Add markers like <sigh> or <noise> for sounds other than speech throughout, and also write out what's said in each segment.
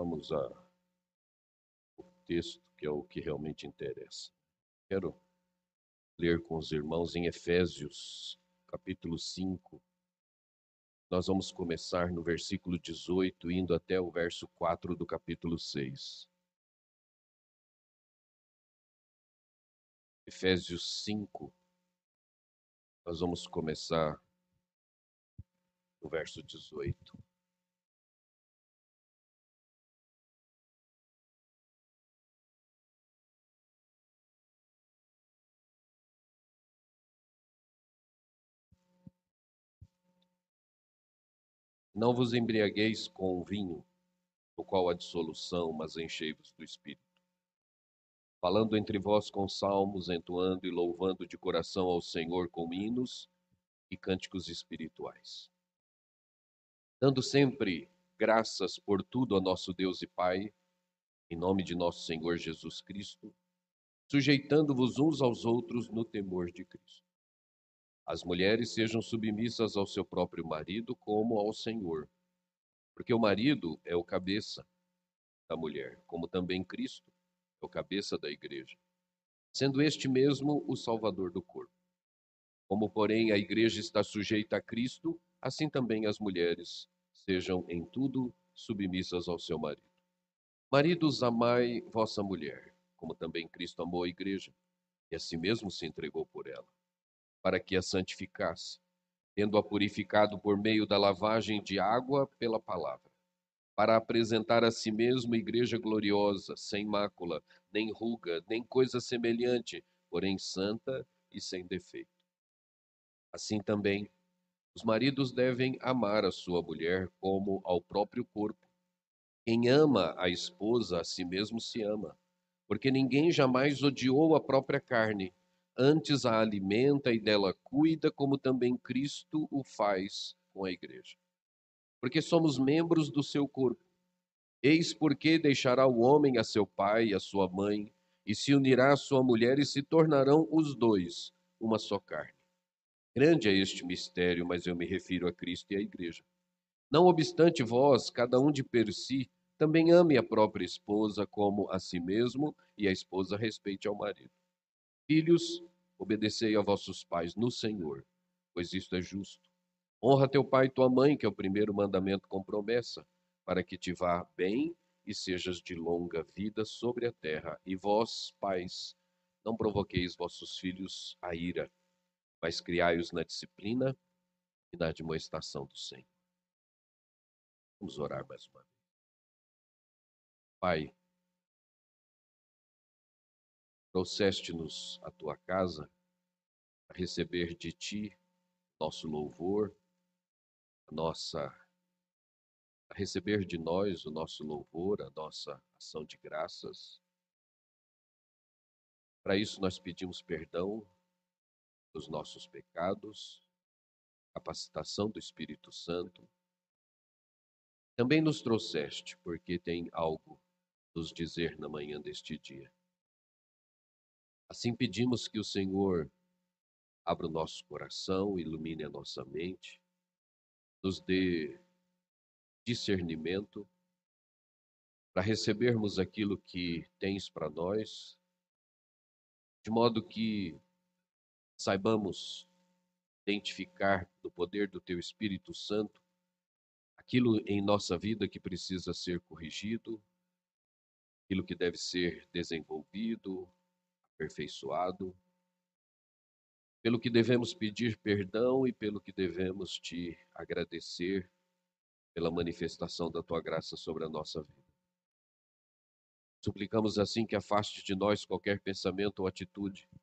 Vamos a o texto que é o que realmente interessa. Quero ler com os irmãos em Efésios, capítulo 5. Nós vamos começar no versículo 18, indo até o verso 4 do capítulo 6. Efésios 5, nós vamos começar no verso 18. Não vos embriagueis com vinho, no qual há dissolução, mas enchei-vos do Espírito. Falando entre vós com salmos, entoando e louvando de coração ao Senhor com hinos e cânticos espirituais. Dando sempre graças por tudo a nosso Deus e Pai, em nome de nosso Senhor Jesus Cristo, sujeitando-vos uns aos outros no temor de Cristo. As mulheres sejam submissas ao seu próprio marido como ao Senhor, porque o marido é o cabeça da mulher, como também Cristo é o cabeça da igreja, sendo este mesmo o salvador do corpo. Como, porém, a igreja está sujeita a Cristo, assim também as mulheres sejam em tudo submissas ao seu marido. Maridos, amai vossa mulher, como também Cristo amou a igreja, e a si mesmo se entregou por ela para que a santificasse, tendo-a purificado por meio da lavagem de água pela palavra, para apresentar a si mesmo igreja gloriosa, sem mácula, nem ruga, nem coisa semelhante, porém santa e sem defeito. Assim também, os maridos devem amar a sua mulher como ao próprio corpo. Quem ama a esposa a si mesmo se ama, porque ninguém jamais odiou a própria carne, antes a alimenta e dela cuida, como também Cristo o faz com a igreja. Porque somos membros do seu corpo. Eis porque deixará o homem a seu pai e a sua mãe, e se unirá à sua mulher, e se tornarão os dois uma só carne. Grande é este mistério, mas eu me refiro a Cristo e à igreja. Não obstante vós, cada um de per si, também ame a própria esposa como a si mesmo, e a esposa respeite ao marido. Filhos, obedecei a vossos pais no Senhor, pois isto é justo. Honra teu pai e tua mãe, que é o primeiro mandamento com promessa, para que te vá bem e sejas de longa vida sobre a terra. E vós, pais, não provoqueis vossos filhos a ira, mas criai-os na disciplina e na admoestação do Senhor. Vamos orar mais uma vez. Pai, trouxeste-nos à tua casa a receber de ti nosso louvor, a nossa a receber de nós o nosso louvor, a nossa ação de graças. Para isso nós pedimos perdão dos nossos pecados, capacitação do Espírito Santo. Também nos trouxeste porque tem algo nos dizer na manhã deste dia. Assim pedimos que o Senhor abra o nosso coração, ilumine a nossa mente, nos dê discernimento para recebermos aquilo que tens para nós, de modo que saibamos identificar no poder do Teu Espírito Santo aquilo em nossa vida que precisa ser corrigido, aquilo que deve ser desenvolvido, aperfeiçoado, pelo que devemos pedir perdão e pelo que devemos te agradecer pela manifestação da tua graça sobre a nossa vida. Suplicamos assim que afaste de nós qualquer pensamento ou atitude que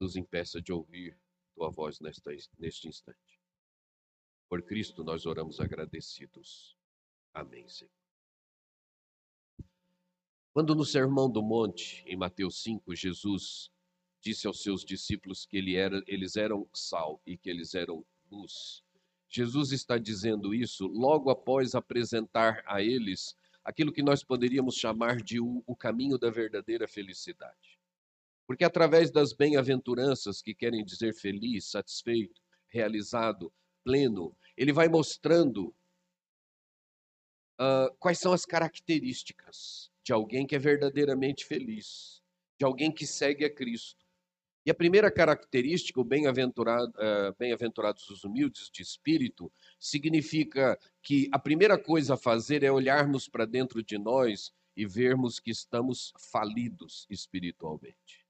nos impeça de ouvir tua voz nesta, neste instante. Por Cristo nós oramos agradecidos. Amém, Senhor. Quando no Sermão do Monte, em Mateus 5, Jesus disse aos seus discípulos que ele era, eles eram sal e que eles eram luz. Jesus está dizendo isso logo após apresentar a eles aquilo que nós poderíamos chamar de o, o caminho da verdadeira felicidade. Porque através das bem-aventuranças, que querem dizer feliz, satisfeito, realizado, pleno, ele vai mostrando uh, quais são as características de alguém que é verdadeiramente feliz, de alguém que segue a Cristo. E a primeira característica, o bem-aventurado, uh, bem-aventurados os humildes de espírito, significa que a primeira coisa a fazer é olharmos para dentro de nós e vermos que estamos falidos espiritualmente.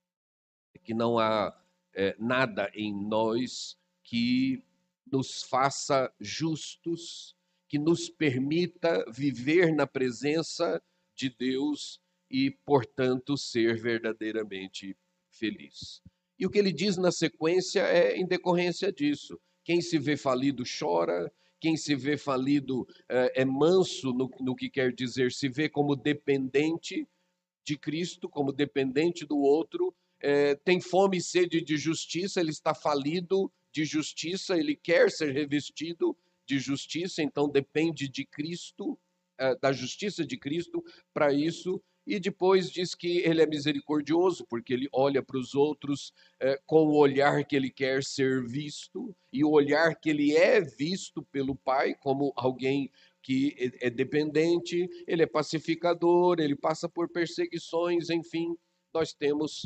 Que não há é, nada em nós que nos faça justos, que nos permita viver na presença de Deus e, portanto, ser verdadeiramente feliz. E o que ele diz na sequência é em decorrência disso. Quem se vê falido chora, quem se vê falido é, é manso no, no que quer dizer, se vê como dependente de Cristo, como dependente do outro, é, tem fome e sede de justiça, ele está falido de justiça, ele quer ser revestido de justiça, então depende de Cristo, da justiça de Cristo para isso. E depois diz que ele é misericordioso, porque ele olha para os outros é, com o olhar que ele quer ser visto, e o olhar que ele é visto pelo Pai como alguém que é, é dependente, ele é pacificador, ele passa por perseguições, enfim, nós temos,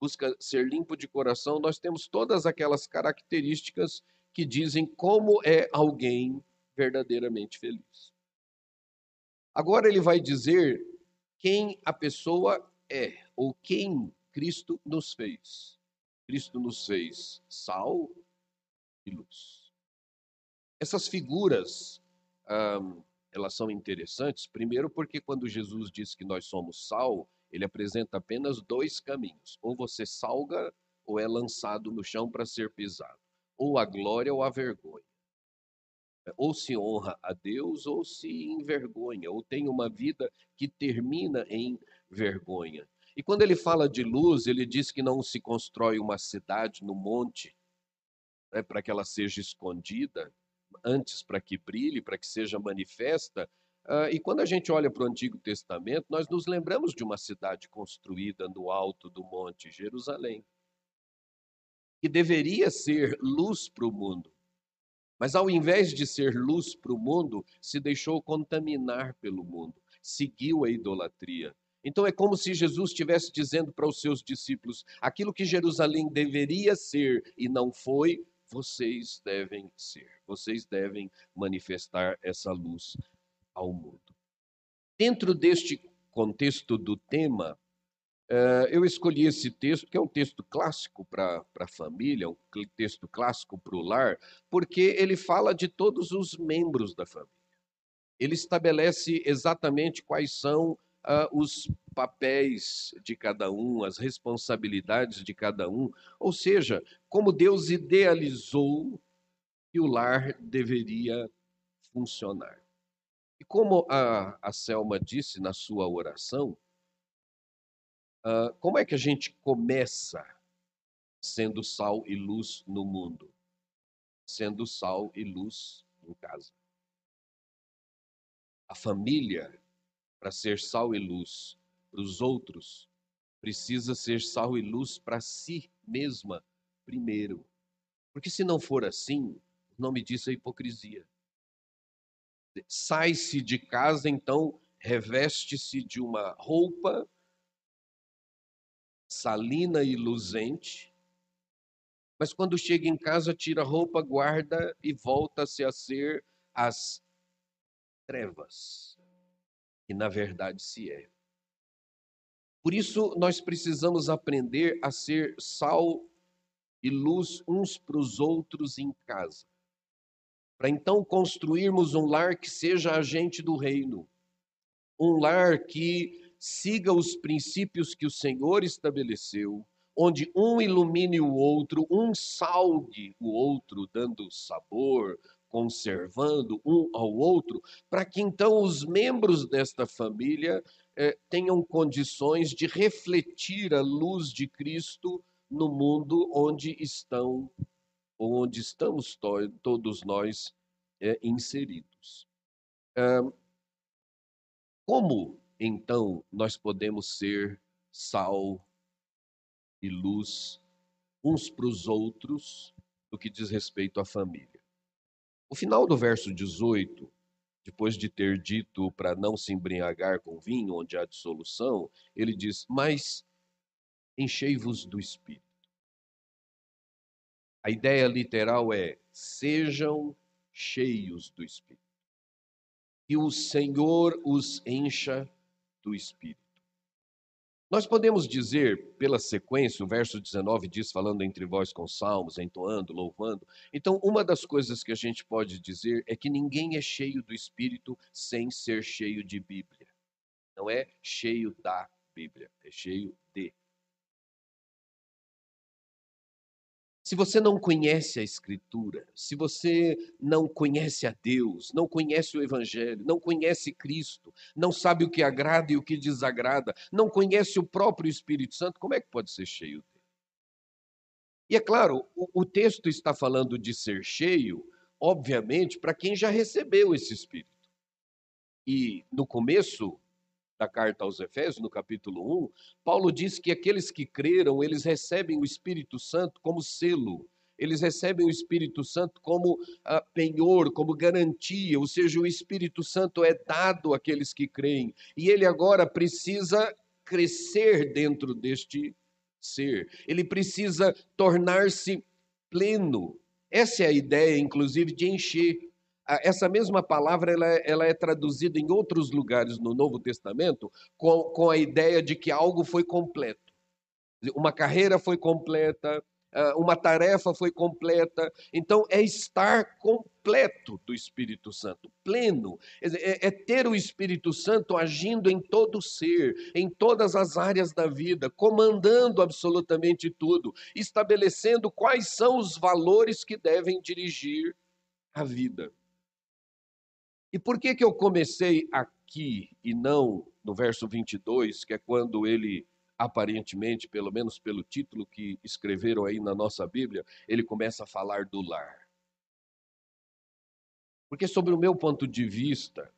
busca ser limpo de coração, nós temos todas aquelas características que dizem como é alguém verdadeiramente feliz. Agora ele vai dizer quem a pessoa é, ou quem Cristo nos fez. Cristo nos fez sal e luz. Essas figuras, elas são interessantes, primeiro porque quando Jesus diz que nós somos sal, ele apresenta apenas dois caminhos. Ou você salga, ou é lançado no chão para ser pisado. Ou a glória ou a vergonha ou se honra a Deus ou se envergonha, ou tem uma vida que termina em vergonha. E quando ele fala de luz, ele diz que não se constrói uma cidade no monte né, para que ela seja escondida, antes para que brilhe, para que seja manifesta. Uh, e quando a gente olha para o Antigo Testamento, nós nos lembramos de uma cidade construída no alto do monte Jerusalém, que deveria ser luz para o mundo. Mas ao invés de ser luz para o mundo, se deixou contaminar pelo mundo, seguiu a idolatria. Então é como se Jesus estivesse dizendo para os seus discípulos: aquilo que Jerusalém deveria ser e não foi, vocês devem ser. Vocês devem manifestar essa luz ao mundo. Dentro deste contexto do tema, eu escolhi esse texto, que é um texto clássico para a família, um texto clássico para o lar, porque ele fala de todos os membros da família. Ele estabelece exatamente quais são uh, os papéis de cada um, as responsabilidades de cada um, ou seja, como Deus idealizou que o lar deveria funcionar. E como a, a Selma disse na sua oração, Uh, como é que a gente começa sendo sal e luz no mundo? Sendo sal e luz em casa. A família, para ser sal e luz para os outros, precisa ser sal e luz para si mesma primeiro. Porque se não for assim, o nome disso é hipocrisia. Sai-se de casa, então reveste-se de uma roupa salina e luzente, mas quando chega em casa, tira roupa, guarda e volta-se a ser as trevas, que na verdade se é. Por isso, nós precisamos aprender a ser sal e luz uns para os outros em casa, para então construirmos um lar que seja agente do reino, um lar que siga os princípios que o Senhor estabeleceu, onde um ilumine o outro, um salgue o outro, dando sabor, conservando um ao outro, para que então os membros desta família eh, tenham condições de refletir a luz de Cristo no mundo onde estão, onde estamos to todos nós eh, inseridos. como então nós podemos ser sal e luz uns para os outros no que diz respeito à família. O final do verso 18 depois de ter dito para não se embriagar com vinho, onde há dissolução, ele diz: Mas enchei-vos do espírito. A ideia literal é: sejam cheios do espírito. Que o Senhor os encha do espírito. Nós podemos dizer, pela sequência, o verso 19 diz, falando entre vós com salmos, entoando, louvando. Então, uma das coisas que a gente pode dizer é que ninguém é cheio do Espírito sem ser cheio de Bíblia. Não é cheio da Bíblia, é cheio de. Se você não conhece a Escritura, se você não conhece a Deus, não conhece o Evangelho, não conhece Cristo, não sabe o que agrada e o que desagrada, não conhece o próprio Espírito Santo, como é que pode ser cheio dele? E é claro, o, o texto está falando de ser cheio, obviamente, para quem já recebeu esse Espírito. E no começo da carta aos Efésios, no capítulo 1, Paulo diz que aqueles que creram, eles recebem o Espírito Santo como selo, eles recebem o Espírito Santo como uh, penhor, como garantia, ou seja, o Espírito Santo é dado àqueles que creem, e ele agora precisa crescer dentro deste ser, ele precisa tornar-se pleno. Essa é a ideia, inclusive, de encher essa mesma palavra ela, é, ela, é traduzida em outros lugares no Novo Testamento com, com a ideia de que algo foi completo. Uma carreira foi completa, uma tarefa foi completa. Então, é estar completo do Espírito Santo, pleno. É, é ter o Espírito Santo agindo em todo o ser, em todas as áreas da vida, comandando absolutamente tudo, estabelecendo quais são os valores que devem dirigir a vida. E por que, que eu comecei aqui e não no verso 22, que é quando ele, aparentemente, pelo menos pelo título que escreveram aí na nossa Bíblia, ele começa a falar do lar? Porque, sobre o meu ponto de vista,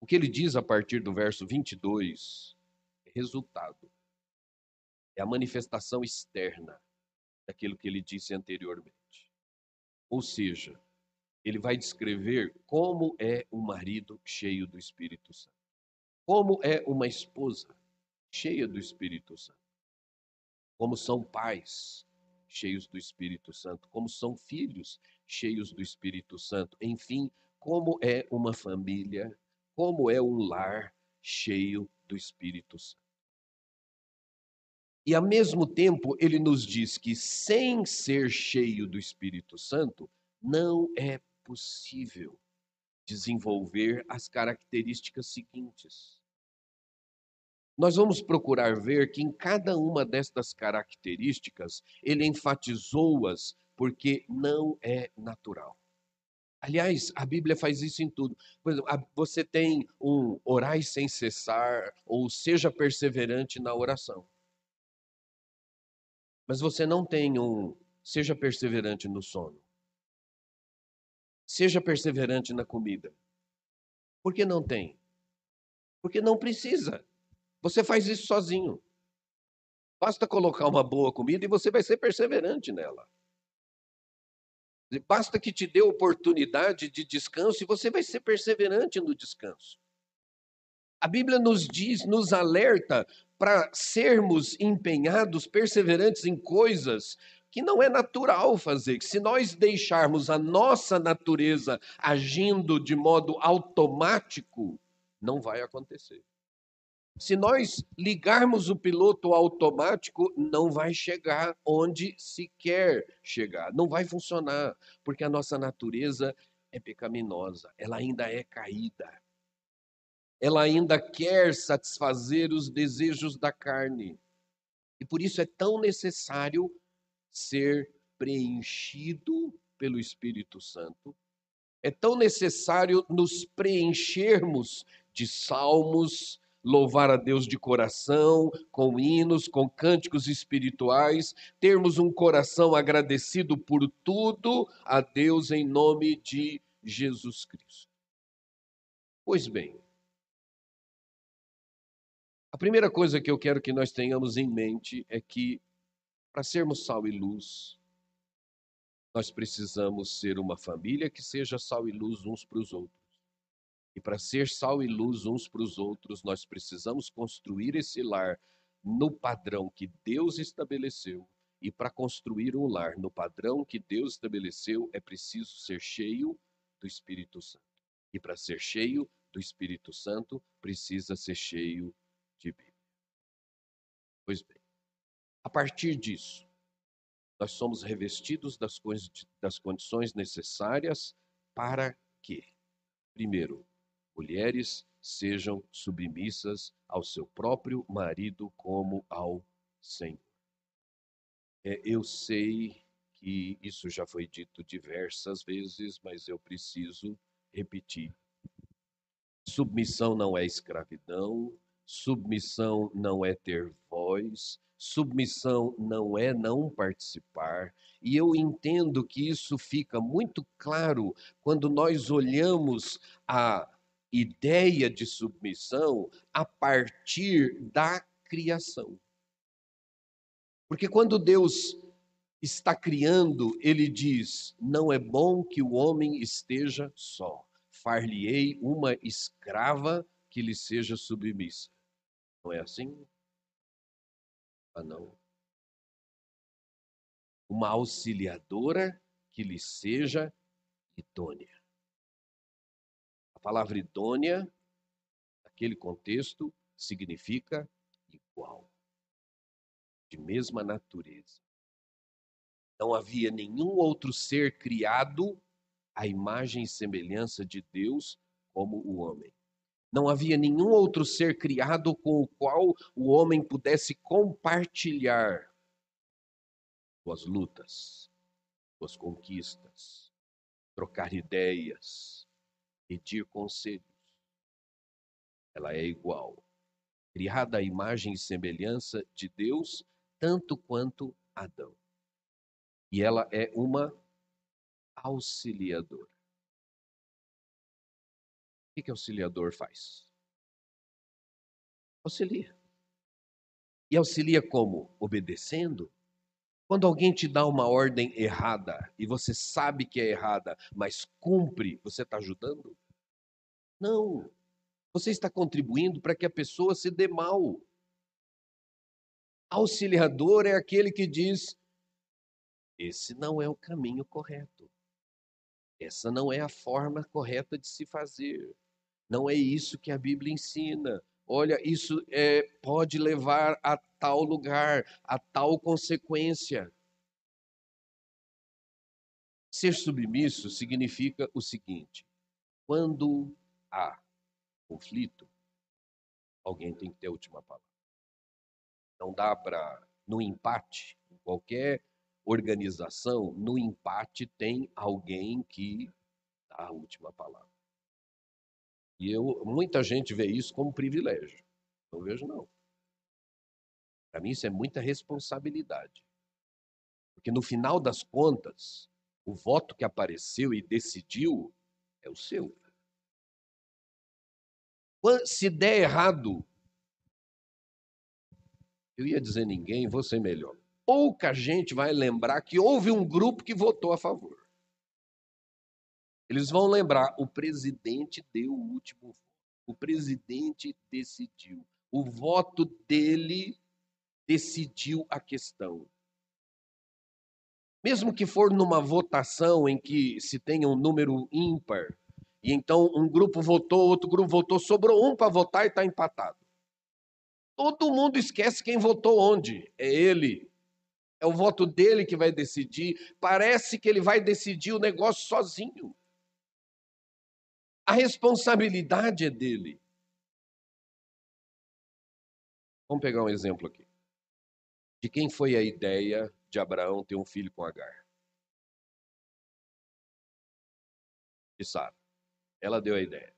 o que ele diz a partir do verso 22 é resultado, é a manifestação externa daquilo que ele disse anteriormente. Ou seja, ele vai descrever como é um marido cheio do Espírito Santo. Como é uma esposa cheia do Espírito Santo. Como são pais cheios do Espírito Santo. Como são filhos cheios do Espírito Santo. Enfim, como é uma família, como é um lar cheio do Espírito Santo. E ao mesmo tempo, ele nos diz que sem ser cheio do Espírito Santo, não é possível desenvolver as características seguintes. Nós vamos procurar ver que em cada uma destas características ele enfatizou-as porque não é natural. Aliás, a Bíblia faz isso em tudo. Por exemplo, você tem um orai sem cessar ou seja perseverante na oração. Mas você não tem um seja perseverante no sono. Seja perseverante na comida. Por que não tem? Porque não precisa. Você faz isso sozinho. Basta colocar uma boa comida e você vai ser perseverante nela. Basta que te dê oportunidade de descanso e você vai ser perseverante no descanso. A Bíblia nos diz, nos alerta para sermos empenhados, perseverantes em coisas que não é natural fazer, que se nós deixarmos a nossa natureza agindo de modo automático, não vai acontecer. Se nós ligarmos o piloto automático, não vai chegar onde se quer chegar, não vai funcionar, porque a nossa natureza é pecaminosa, ela ainda é caída. Ela ainda quer satisfazer os desejos da carne. E por isso é tão necessário ser preenchido pelo Espírito Santo. É tão necessário nos preenchermos de salmos, louvar a Deus de coração, com hinos, com cânticos espirituais, termos um coração agradecido por tudo a Deus em nome de Jesus Cristo. Pois bem, a primeira coisa que eu quero que nós tenhamos em mente é que para sermos sal e luz, nós precisamos ser uma família que seja sal e luz uns para os outros. E para ser sal e luz uns para os outros, nós precisamos construir esse lar no padrão que Deus estabeleceu. E para construir um lar no padrão que Deus estabeleceu, é preciso ser cheio do Espírito Santo. E para ser cheio do Espírito Santo, precisa ser cheio de Bíblia. Pois bem, a partir disso, nós somos revestidos das, das condições necessárias para que, primeiro, mulheres sejam submissas ao seu próprio marido como ao Senhor. É, eu sei que isso já foi dito diversas vezes, mas eu preciso repetir. Submissão não é escravidão, submissão não é ter voz, submissão não é não participar. E eu entendo que isso fica muito claro quando nós olhamos a ideia de submissão a partir da criação. Porque quando Deus está criando, ele diz: Não é bom que o homem esteja só. Far-lhe-ei uma escrava que lhe seja submissa. Não é assim? Ah, não. Uma auxiliadora que lhe seja idônea. A palavra idônea, naquele contexto, significa igual, de mesma natureza. Não havia nenhum outro ser criado à imagem e semelhança de Deus como o homem. Não havia nenhum outro ser criado com o qual o homem pudesse compartilhar suas lutas, suas conquistas, trocar ideias, pedir conselhos. Ela é igual, criada à imagem e semelhança de Deus, tanto quanto Adão. E ela é uma auxiliadora. Que, o auxiliador faz? Auxilia. E auxilia como? Obedecendo? Quando alguém te dá uma ordem errada e você sabe que é errada, mas cumpre, você está ajudando? Não. Você está contribuindo para que a pessoa se dê mal. Auxiliador é aquele que diz: esse não é o caminho correto. Essa não é a forma correta de se fazer. Não é isso que a Bíblia ensina. Olha, isso é, pode levar a tal lugar, a tal consequência. Ser submisso significa o seguinte: quando há conflito, alguém tem que ter a última palavra. Não dá para, no empate, em qualquer organização, no empate tem alguém que dá a última palavra. E eu, muita gente vê isso como privilégio. Não vejo, não. Para mim, isso é muita responsabilidade. Porque no final das contas, o voto que apareceu e decidiu é o seu. Se der errado, eu ia dizer ninguém, você melhor. Pouca gente vai lembrar que houve um grupo que votou a favor. Eles vão lembrar, o presidente deu o último voto. O presidente decidiu. O voto dele decidiu a questão. Mesmo que for numa votação em que se tenha um número ímpar, e então um grupo votou, outro grupo votou, sobrou um para votar e está empatado. Todo mundo esquece quem votou onde. É ele. É o voto dele que vai decidir. Parece que ele vai decidir o negócio sozinho. A responsabilidade é dele. Vamos pegar um exemplo aqui. De quem foi a ideia de Abraão ter um filho com Agar? De Sara. Ela deu a ideia.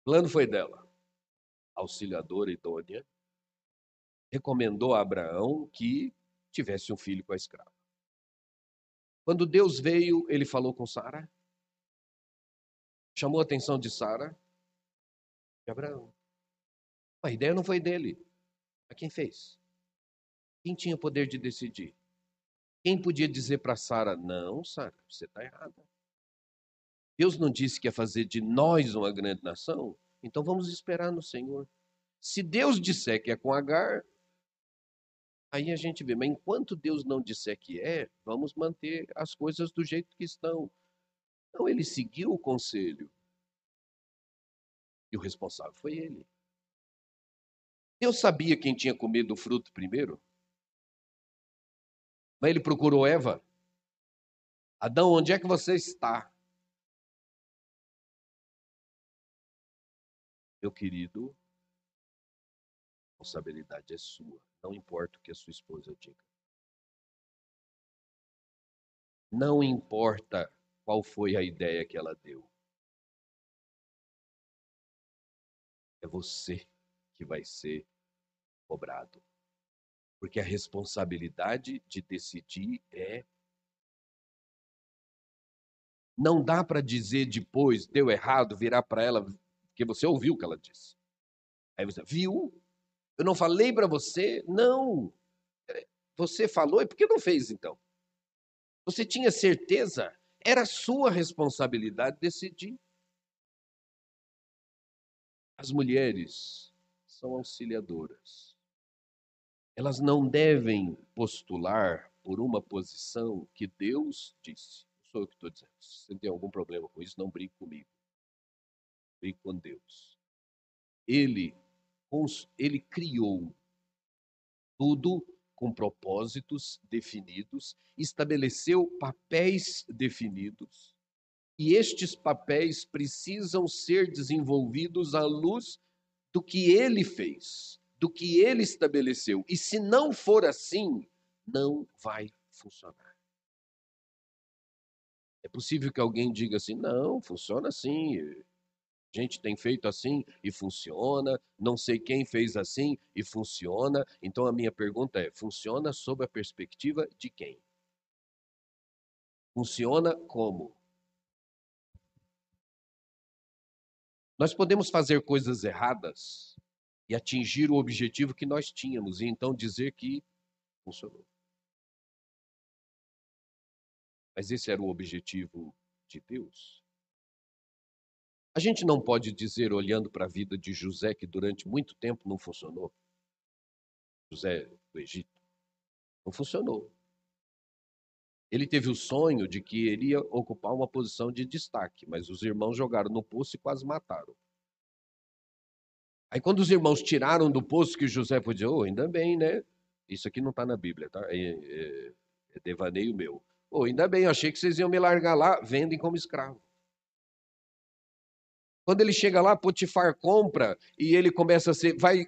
O plano foi dela. Auxiliadora idônea. Recomendou a Abraão que tivesse um filho com a escrava. Quando Deus veio, ele falou com Sara chamou a atenção de Sara e Abraão. A ideia não foi dele. A quem fez? Quem tinha poder de decidir? Quem podia dizer para Sara: Não, Sara, você está errada. Deus não disse que ia fazer de nós uma grande nação? Então vamos esperar no Senhor. Se Deus disser que é com Agar, aí a gente vê. Mas enquanto Deus não disser que é, vamos manter as coisas do jeito que estão. Então ele seguiu o conselho. E o responsável foi ele. Deus sabia quem tinha comido o fruto primeiro? Mas ele procurou Eva. Adão, onde é que você está? Meu querido, a responsabilidade é sua. Não importa o que a sua esposa diga. Não importa qual foi a ideia que ela deu. É você que vai ser cobrado. Porque a responsabilidade de decidir é. Não dá para dizer depois, deu errado, virar para ela, porque você ouviu o que ela disse. Aí você, viu? Eu não falei para você? Não. Você falou, e por que não fez então? Você tinha certeza? Era sua responsabilidade decidir. As mulheres são auxiliadoras elas não devem postular por uma posição que Deus disse. Não sou eu que estou dizendo. Se você tem algum problema com isso, não brigue comigo. Brigue com Deus. Ele, ele criou tudo com propósitos definidos, estabeleceu papéis definidos, e estes papéis precisam ser desenvolvidos à luz do que ele fez, do que ele estabeleceu. E se não for assim, não vai funcionar. É possível que alguém diga assim: não, funciona assim. Gente tem feito assim e funciona. Não sei quem fez assim e funciona. Então a minha pergunta é: funciona sob a perspectiva de quem? Funciona como? Nós podemos fazer coisas erradas e atingir o objetivo que nós tínhamos, e então dizer que funcionou. Mas esse era o objetivo de Deus. A gente não pode dizer, olhando para a vida de José, que durante muito tempo não funcionou. José do Egito. Não funcionou. Ele teve o sonho de que ele ia ocupar uma posição de destaque, mas os irmãos jogaram no poço e quase mataram. Aí quando os irmãos tiraram do poço que José foi dizer, oh, ainda bem, né? Isso aqui não está na Bíblia, tá? É, é, é devaneio meu. Oh, ainda bem, achei que vocês iam me largar lá, vendem como escravo. Quando ele chega lá, Potifar compra e ele começa a ser, vai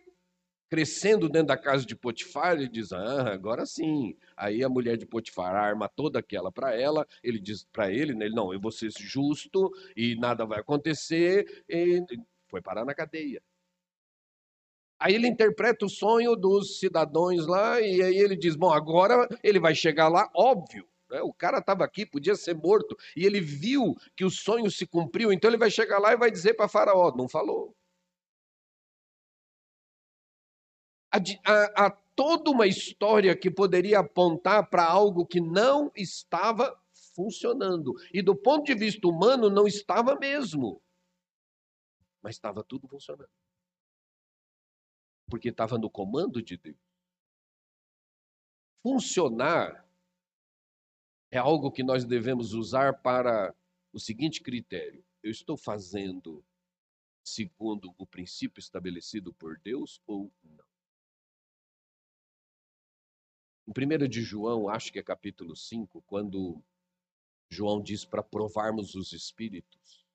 crescendo dentro da casa de Potifar, ele diz: Ah, agora sim. Aí a mulher de Potifar arma toda aquela para ela, ele diz para ele, né, não, eu vou ser justo e nada vai acontecer, e foi parar na cadeia. Aí ele interpreta o sonho dos cidadãos lá, e aí ele diz: Bom, agora ele vai chegar lá, óbvio. Né? O cara estava aqui, podia ser morto, e ele viu que o sonho se cumpriu, então ele vai chegar lá e vai dizer para Faraó: Não falou. Há, há toda uma história que poderia apontar para algo que não estava funcionando. E do ponto de vista humano, não estava mesmo. Mas estava tudo funcionando porque estava no comando de Deus. Funcionar é algo que nós devemos usar para o seguinte critério: eu estou fazendo segundo o princípio estabelecido por Deus ou não? Em 1 de João, acho que é capítulo 5, quando João diz para provarmos os espíritos,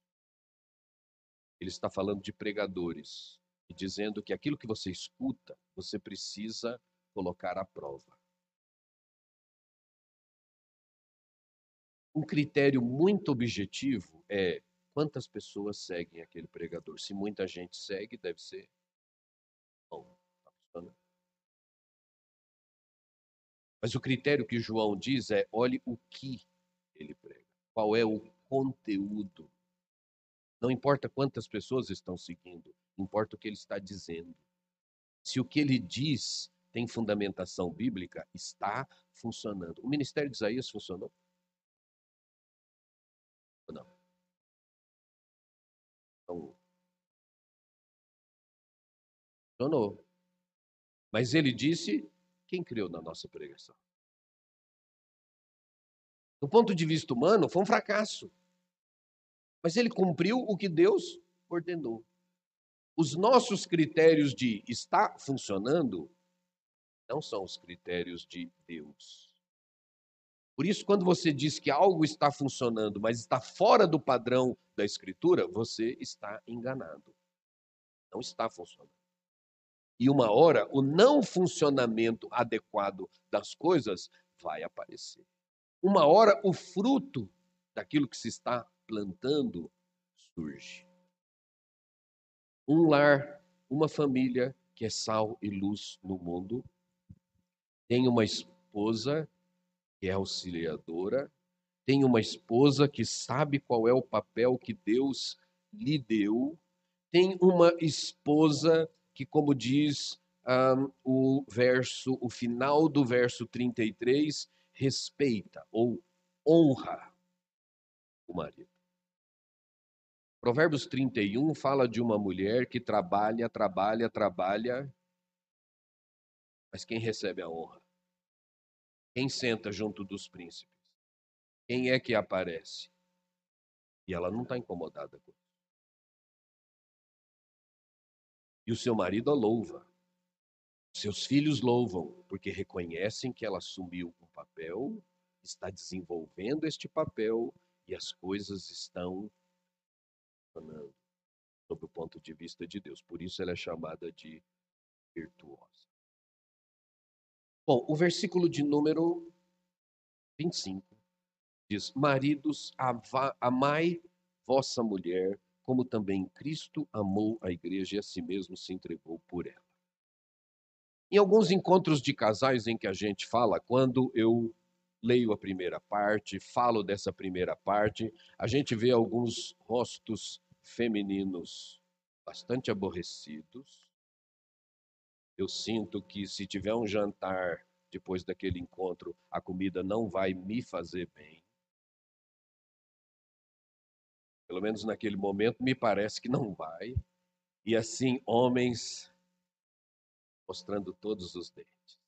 ele está falando de pregadores e dizendo que aquilo que você escuta, você precisa colocar à prova. Um critério muito objetivo é quantas pessoas seguem aquele pregador. Se muita gente segue, deve ser bom. Tá. Mas o critério que João diz é: olhe o que ele prega, qual é o conteúdo. Não importa quantas pessoas estão seguindo, importa o que ele está dizendo. Se o que ele diz tem fundamentação bíblica, está funcionando. O ministério de Isaías funcionou? Funcionou. Mas ele disse: quem criou na nossa pregação? Do ponto de vista humano, foi um fracasso. Mas ele cumpriu o que Deus ordenou. Os nossos critérios de está funcionando não são os critérios de Deus. Por isso, quando você diz que algo está funcionando, mas está fora do padrão da Escritura, você está enganado. Não está funcionando. E uma hora, o não funcionamento adequado das coisas vai aparecer. Uma hora, o fruto daquilo que se está plantando surge. Um lar, uma família que é sal e luz no mundo, tem uma esposa que é auxiliadora, tem uma esposa que sabe qual é o papel que Deus lhe deu, tem uma esposa que, como diz um, o verso, o final do verso 33, respeita ou honra o marido. Provérbios 31 fala de uma mulher que trabalha, trabalha, trabalha, mas quem recebe a honra? Quem senta junto dos príncipes? Quem é que aparece? E ela não está incomodada com E o seu marido a louva. Seus filhos louvam, porque reconhecem que ela assumiu um papel, está desenvolvendo este papel e as coisas estão funcionando sob o ponto de vista de Deus. Por isso ela é chamada de virtuosa. Bom, o versículo de número 25 diz: Maridos, amai vossa mulher, como também Cristo amou a igreja e a si mesmo se entregou por ela. Em alguns encontros de casais em que a gente fala, quando eu leio a primeira parte, falo dessa primeira parte, a gente vê alguns rostos femininos bastante aborrecidos. Eu sinto que se tiver um jantar depois daquele encontro, a comida não vai me fazer bem. Pelo menos naquele momento, me parece que não vai. E assim, homens mostrando todos os dentes.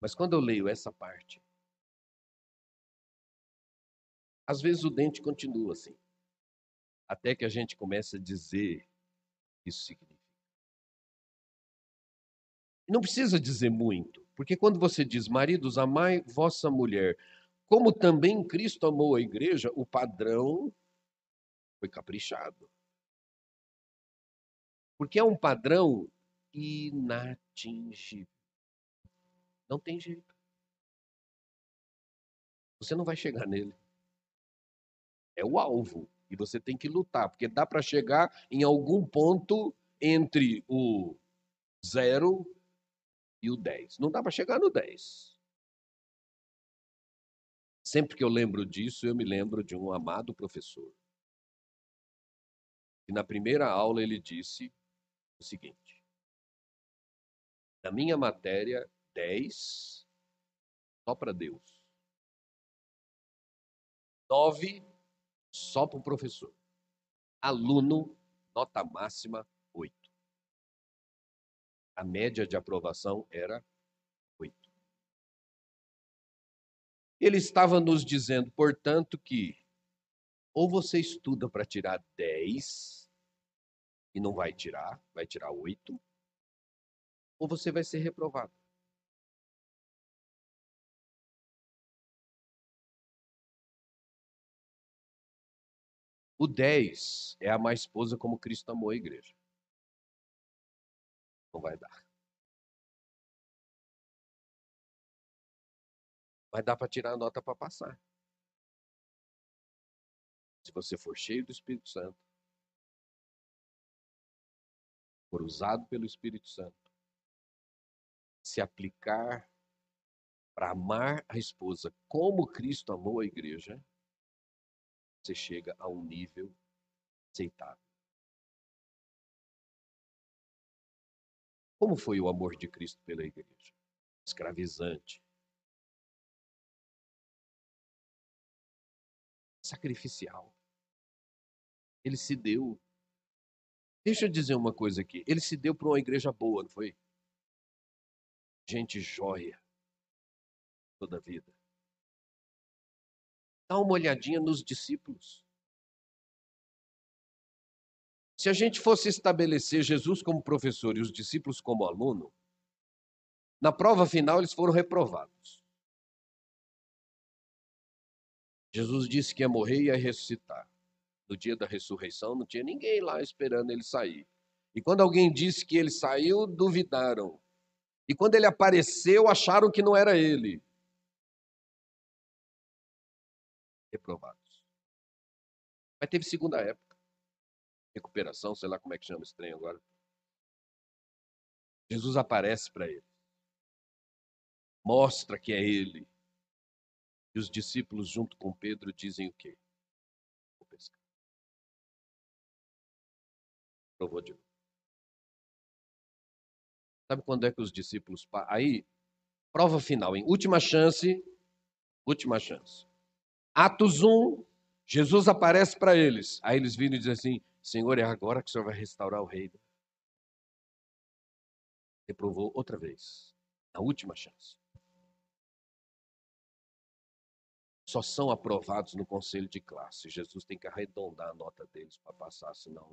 Mas quando eu leio essa parte, às vezes o dente continua assim, até que a gente começa a dizer isso significa. Não precisa dizer muito, porque quando você diz, maridos, amai vossa mulher, como também Cristo amou a igreja, o padrão foi caprichado. Porque é um padrão inatingível. Não tem jeito. Você não vai chegar nele. É o alvo. E você tem que lutar, porque dá para chegar em algum ponto entre o zero e o 10. Não dá para chegar no 10. Sempre que eu lembro disso, eu me lembro de um amado professor. E na primeira aula ele disse o seguinte: Na minha matéria, 10 só para Deus. 9 só para o professor. Aluno, nota máxima 8. A média de aprovação era 8. Ele estava nos dizendo, portanto, que ou você estuda para tirar 10 e não vai tirar, vai tirar 8, ou você vai ser reprovado. O 10 é amar a esposa como Cristo amou a igreja. Não vai dar. Mas dá para tirar a nota para passar. Se você for cheio do Espírito Santo, for usado pelo Espírito Santo, se aplicar para amar a esposa como Cristo amou a igreja, você chega a um nível aceitável. Como foi o amor de Cristo pela igreja? Escravizante. Sacrificial. Ele se deu. Deixa eu dizer uma coisa aqui. Ele se deu para uma igreja boa, não foi? Gente joia. Toda a vida. Dá uma olhadinha nos discípulos. Se a gente fosse estabelecer Jesus como professor e os discípulos como aluno, na prova final eles foram reprovados. Jesus disse que ia morrer e ia ressuscitar. No dia da ressurreição não tinha ninguém lá esperando ele sair. E quando alguém disse que ele saiu, duvidaram. E quando ele apareceu, acharam que não era ele. Reprovados. Mas teve segunda época recuperação, sei lá como é que chama esse trem agora. Jesus aparece para ele, mostra que é ele. E os discípulos, junto com Pedro, dizem o quê? Vou pescar. Provou de. Sabe quando é que os discípulos. Aí, prova final, hein? Última chance. Última chance. Atos 1, Jesus aparece para eles. Aí eles viram e dizem assim: Senhor, é agora que o Senhor vai restaurar o reino. Reprovou outra vez, na última chance. Só são aprovados no conselho de classe. Jesus tem que arredondar a nota deles para passar, senão,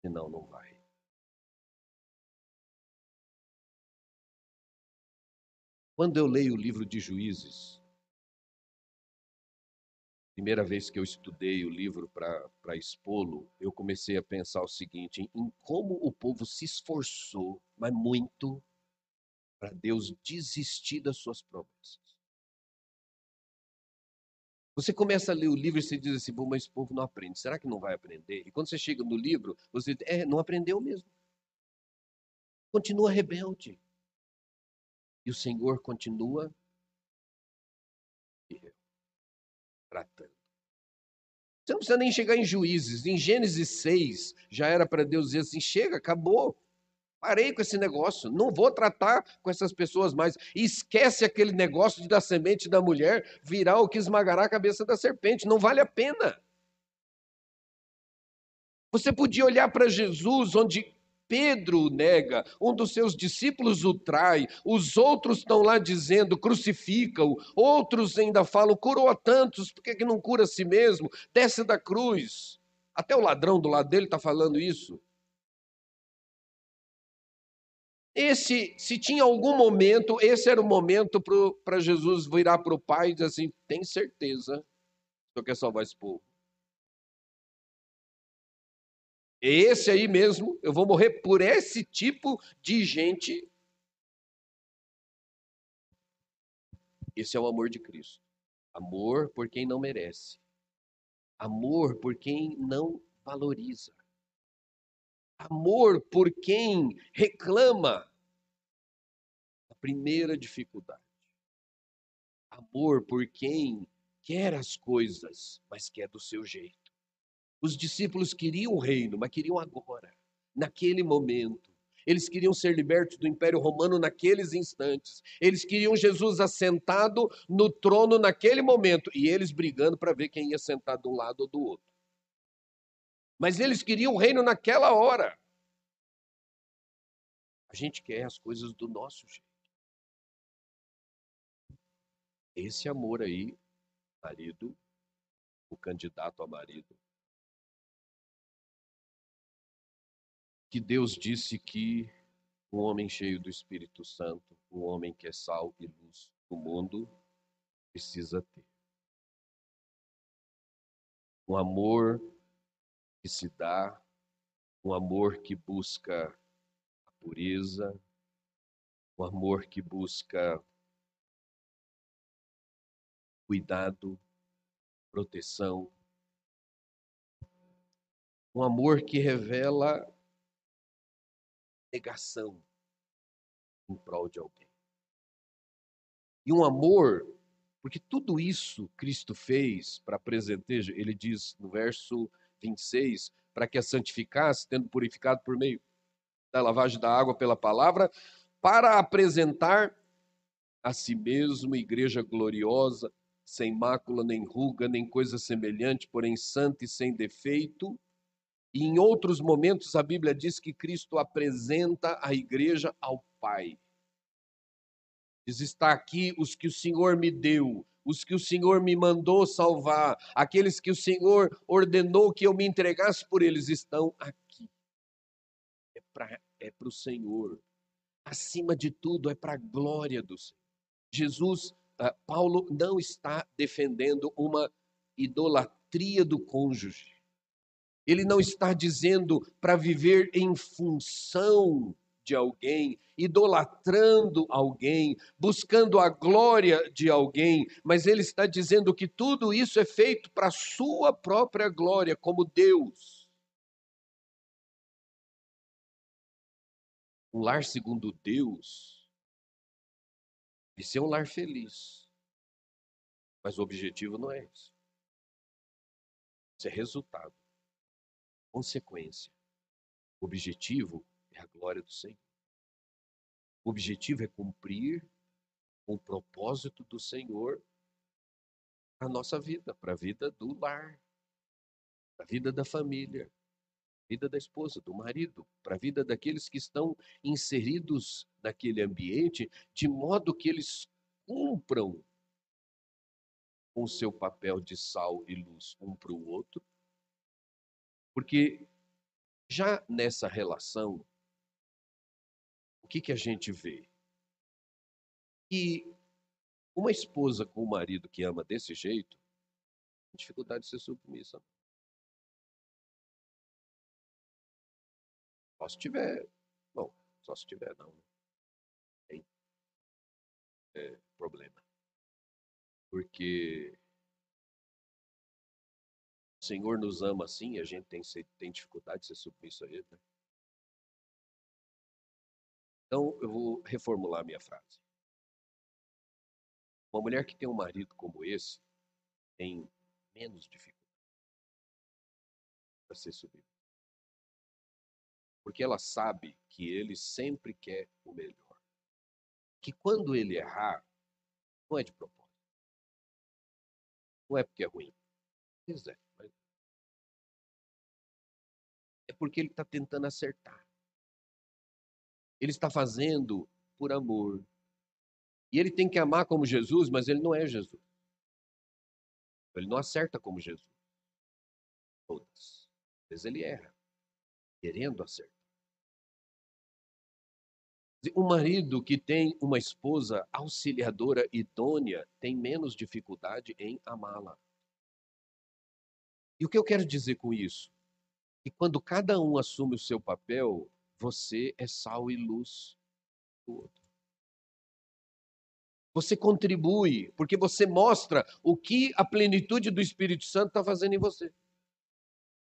senão não vai. Quando eu leio o livro de Juízes, primeira vez que eu estudei o livro para expô-lo, eu comecei a pensar o seguinte: em como o povo se esforçou, mas muito, para Deus desistir das suas promessas. Você começa a ler o livro e você diz assim: bom, mas esse povo não aprende. Será que não vai aprender? E quando você chega no livro, você diz: é, não aprendeu mesmo. Continua rebelde. E o Senhor continua tratando. Você não precisa nem chegar em juízes. Em Gênesis 6, já era para Deus dizer assim: chega, acabou. Parei com esse negócio. Não vou tratar com essas pessoas mais. esquece aquele negócio de da semente da mulher virar o que esmagará a cabeça da serpente. Não vale a pena. Você podia olhar para Jesus, onde Pedro nega, um dos seus discípulos o trai, os outros estão lá dizendo crucifica-o, outros ainda falam curou a tantos, por que, que não cura a si mesmo? Desce da cruz. Até o ladrão do lado dele está falando isso. Esse, se tinha algum momento, esse era o momento para Jesus virar para o pai e dizer assim: tem certeza que quero salvar esse povo. Esse aí mesmo, eu vou morrer por esse tipo de gente. Esse é o amor de Cristo. Amor por quem não merece. Amor por quem não valoriza. Amor por quem reclama a primeira dificuldade. Amor por quem quer as coisas, mas quer do seu jeito. Os discípulos queriam o reino, mas queriam agora, naquele momento. Eles queriam ser libertos do Império Romano naqueles instantes. Eles queriam Jesus assentado no trono naquele momento. E eles brigando para ver quem ia sentar de um lado ou do outro. Mas eles queriam o reino naquela hora. A gente quer as coisas do nosso jeito. Esse amor aí, marido, o candidato a marido, que Deus disse que um homem cheio do Espírito Santo, um homem que é sal e luz do mundo, precisa ter. Um amor que se dá, um amor que busca a pureza, um amor que busca cuidado, proteção, um amor que revela negação em prol de alguém. E um amor, porque tudo isso Cristo fez para presentejo, ele diz no verso 26, para que a santificasse, tendo purificado por meio da lavagem da água pela palavra, para apresentar a si mesmo igreja gloriosa, sem mácula, nem ruga, nem coisa semelhante, porém santa e sem defeito. E em outros momentos a Bíblia diz que Cristo apresenta a igreja ao Pai. Diz: está aqui os que o Senhor me deu, os que o Senhor me mandou salvar, aqueles que o Senhor ordenou que eu me entregasse por eles, estão aqui. É para é o Senhor. Acima de tudo, é para a glória do Senhor. Jesus ah, Paulo não está defendendo uma idolatria do cônjuge. Ele não está dizendo para viver em função de alguém, idolatrando alguém, buscando a glória de alguém, mas ele está dizendo que tudo isso é feito para a sua própria glória, como Deus. Um lar segundo Deus de ser um lar feliz. Mas o objetivo não é isso. Isso é resultado, consequência. O objetivo é a glória do Senhor. O objetivo é cumprir o propósito do Senhor para a nossa vida, para a vida do lar, para a vida da família, vida da esposa, do marido, para a vida daqueles que estão inseridos naquele ambiente, de modo que eles cumpram o seu papel de sal e luz um para o outro. Porque já nessa relação, o que, que a gente vê? Que uma esposa com um marido que ama desse jeito, tem dificuldade de ser submissa. Só se tiver. Bom, só se tiver, não. Né? Tem é, problema. Porque o Senhor nos ama assim e a gente tem, tem dificuldade de ser submisso a Ele. Né? Então, eu vou reformular minha frase. Uma mulher que tem um marido como esse tem menos dificuldade para ser submissa porque ela sabe que ele sempre quer o melhor. Que quando ele errar, não é de propósito. Não é porque é ruim. Pois é. Mas... É porque ele está tentando acertar. Ele está fazendo por amor. E ele tem que amar como Jesus, mas ele não é Jesus. Ele não acerta como Jesus. Todas. Às vezes ele erra, querendo acertar. Um marido que tem uma esposa auxiliadora idônea tem menos dificuldade em amá-la. E o que eu quero dizer com isso? Que quando cada um assume o seu papel, você é sal e luz do outro. Você contribui, porque você mostra o que a plenitude do Espírito Santo está fazendo em você.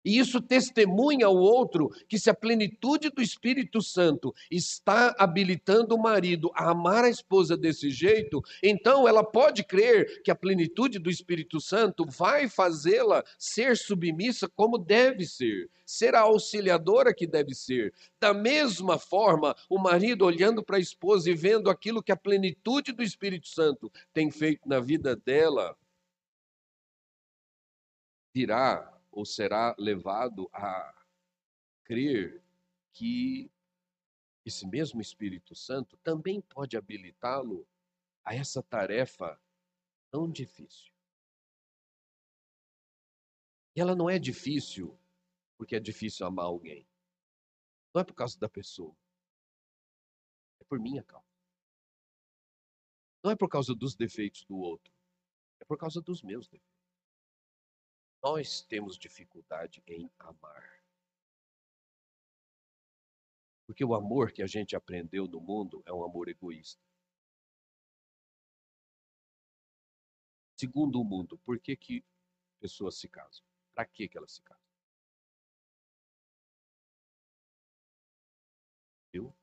E isso testemunha ao outro que se a plenitude do Espírito Santo está habilitando o marido a amar a esposa desse jeito, então ela pode crer que a plenitude do Espírito Santo vai fazê-la ser submissa como deve ser, ser a auxiliadora que deve ser. Da mesma forma, o marido olhando para a esposa e vendo aquilo que a plenitude do Espírito Santo tem feito na vida dela, dirá ou será levado a crer que esse mesmo Espírito Santo também pode habilitá-lo a essa tarefa tão difícil. E ela não é difícil porque é difícil amar alguém. Não é por causa da pessoa. É por minha causa. Não é por causa dos defeitos do outro. É por causa dos meus defeitos. Nós temos dificuldade em amar. Porque o amor que a gente aprendeu no mundo é um amor egoísta. Segundo o mundo, por que, que pessoas se casam? Para que, que elas se casam? Viu?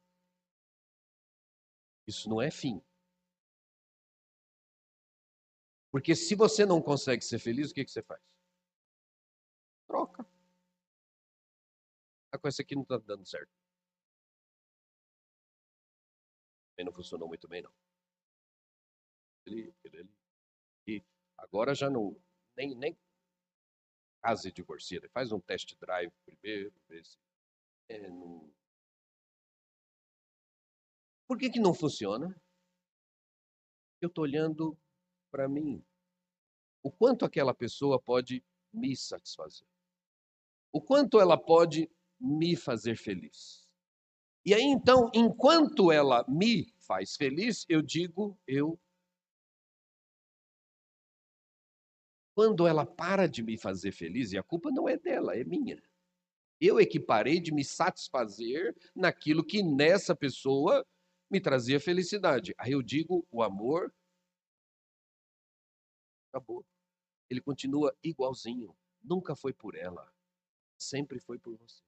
Isso não é fim. Porque se você não consegue ser feliz, o que, que você faz? Com esse aqui não está dando certo. Também não funcionou muito bem, não. Ele, ele, e agora já não, nem, nem casa e divorcia. Faz um test drive primeiro, vê se é, não... Por que, que não funciona? Eu estou olhando para mim. O quanto aquela pessoa pode me satisfazer. O quanto ela pode me fazer feliz. E aí então, enquanto ela me faz feliz, eu digo, eu. Quando ela para de me fazer feliz, e a culpa não é dela, é minha. Eu é que parei de me satisfazer naquilo que nessa pessoa me trazia felicidade. Aí eu digo, o amor acabou. Ele continua igualzinho. Nunca foi por ela, sempre foi por você.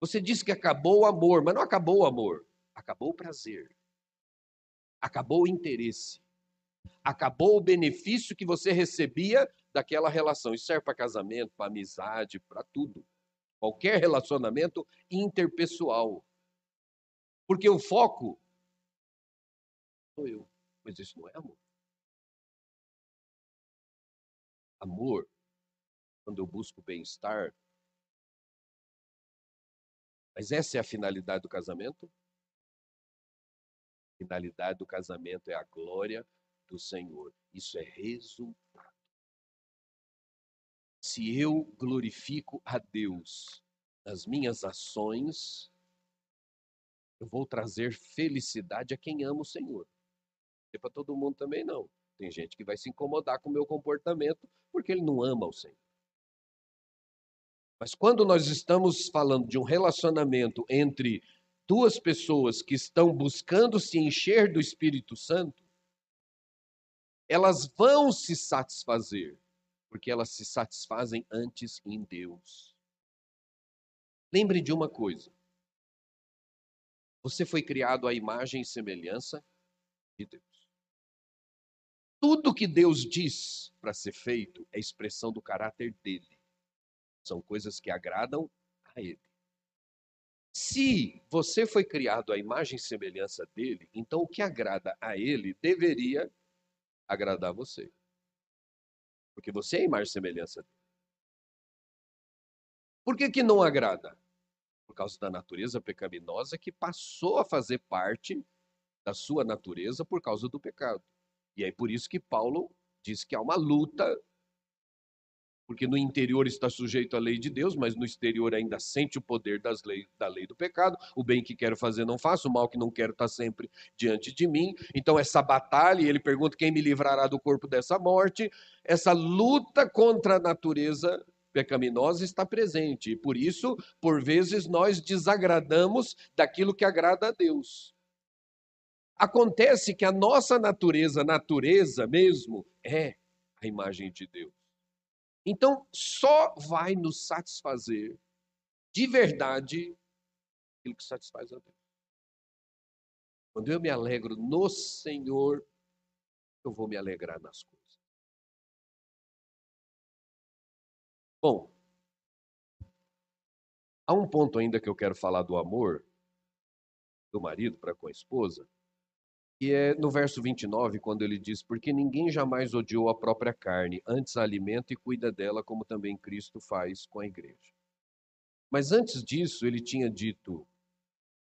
Você disse que acabou o amor, mas não acabou o amor. Acabou o prazer. Acabou o interesse. Acabou o benefício que você recebia daquela relação. Isso serve para casamento, para amizade, para tudo. Qualquer relacionamento interpessoal. Porque o foco sou eu. Mas isso não é amor. Amor, quando eu busco bem-estar, mas essa é a finalidade do casamento? A finalidade do casamento é a glória do Senhor. Isso é resultado. Se eu glorifico a Deus nas minhas ações, eu vou trazer felicidade a quem ama o Senhor. E para todo mundo também não. Tem gente que vai se incomodar com o meu comportamento porque ele não ama o Senhor. Mas quando nós estamos falando de um relacionamento entre duas pessoas que estão buscando se encher do Espírito Santo, elas vão se satisfazer, porque elas se satisfazem antes em Deus. Lembre de uma coisa: você foi criado à imagem e semelhança de Deus. Tudo que Deus diz para ser feito é expressão do caráter dele. São coisas que agradam a Ele. Se você foi criado à imagem e semelhança dele, então o que agrada a Ele deveria agradar você. Porque você é a imagem e semelhança dele. Por que, que não agrada? Por causa da natureza pecaminosa que passou a fazer parte da sua natureza por causa do pecado. E é por isso que Paulo diz que há uma luta porque no interior está sujeito à lei de Deus, mas no exterior ainda sente o poder das leis, da lei do pecado. O bem que quero fazer não faço, o mal que não quero está sempre diante de mim. Então, essa batalha, ele pergunta quem me livrará do corpo dessa morte, essa luta contra a natureza pecaminosa está presente. E por isso, por vezes, nós desagradamos daquilo que agrada a Deus. Acontece que a nossa natureza, natureza mesmo, é a imagem de Deus. Então, só vai nos satisfazer de verdade aquilo que satisfaz a Deus. Quando eu me alegro no Senhor, eu vou me alegrar nas coisas. Bom, há um ponto ainda que eu quero falar do amor do marido para com a esposa, e é no verso 29, quando ele diz: Porque ninguém jamais odiou a própria carne, antes a alimenta e cuida dela, como também Cristo faz com a igreja. Mas antes disso, ele tinha dito: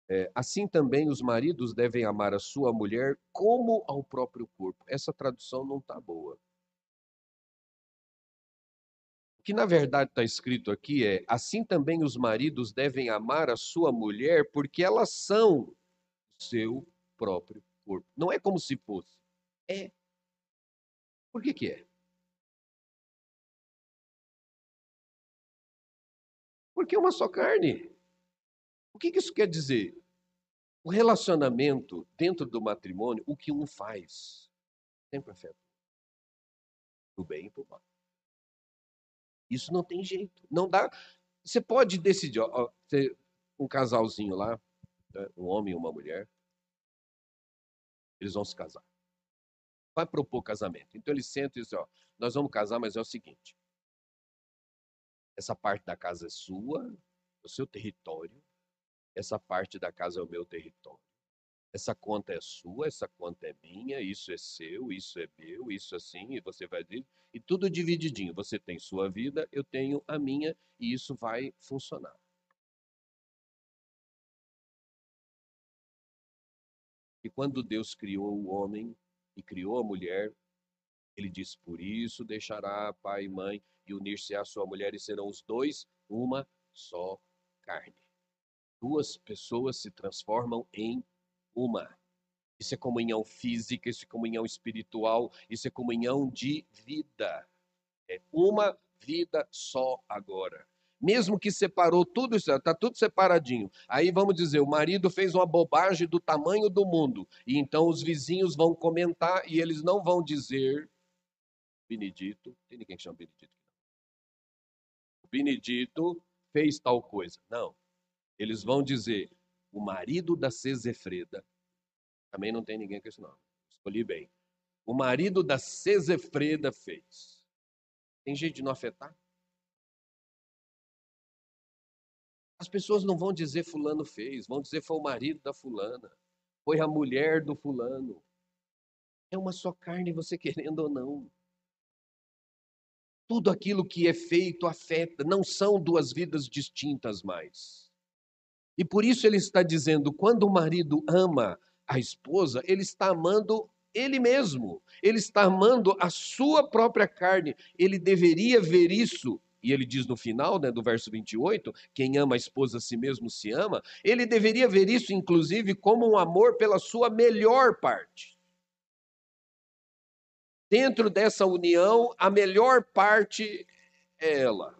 é, Assim também os maridos devem amar a sua mulher como ao próprio corpo. Essa tradução não está boa. O que na verdade está escrito aqui é: Assim também os maridos devem amar a sua mulher, porque elas são seu próprio corpo. Não é como se fosse. É. Por que, que é? Porque é uma só carne. O que, que isso quer dizer? O relacionamento dentro do matrimônio, o que um faz, sempre afeta. Do bem e do mal. Isso não tem jeito. Não dá. Você pode decidir, ó, um casalzinho lá, né, um homem e uma mulher, eles vão se casar. Vai propor casamento. Então eles sentam e dizem, ó, nós vamos casar, mas é o seguinte. Essa parte da casa é sua, é o seu território. Essa parte da casa é o meu território. essa conta é sua, essa conta é minha, isso é seu, isso é meu, isso assim, e você vai dizer, e tudo divididinho. Você tem sua vida, eu tenho a minha, e isso vai funcionar. Quando Deus criou o homem e criou a mulher, ele diz: Por isso deixará pai e mãe e unir-se à sua mulher, e serão os dois uma só carne. Duas pessoas se transformam em uma. Isso é comunhão física, isso é comunhão espiritual, isso é comunhão de vida. É uma vida só agora. Mesmo que separou tudo isso, está tudo separadinho. Aí vamos dizer, o marido fez uma bobagem do tamanho do mundo. E então os vizinhos vão comentar e eles não vão dizer Benedito, tem ninguém que chama Benedito. O Benedito fez tal coisa. Não. Eles vão dizer, o marido da Cesefreda, também não tem ninguém com esse nome. Escolhi bem. O marido da Cesefreda fez. Tem jeito de não afetar? As pessoas não vão dizer fulano fez, vão dizer foi o marido da fulana, foi a mulher do fulano. É uma só carne, você <laughs> querendo ou não. Tudo aquilo que é feito afeta, não são duas vidas distintas mais. E por isso ele está dizendo: quando o marido ama a esposa, ele está amando ele mesmo, ele está amando a sua própria carne. Ele deveria ver isso e ele diz no final né, do verso 28, quem ama a esposa a si mesmo se ama, ele deveria ver isso, inclusive, como um amor pela sua melhor parte dentro dessa união, a melhor parte é ela.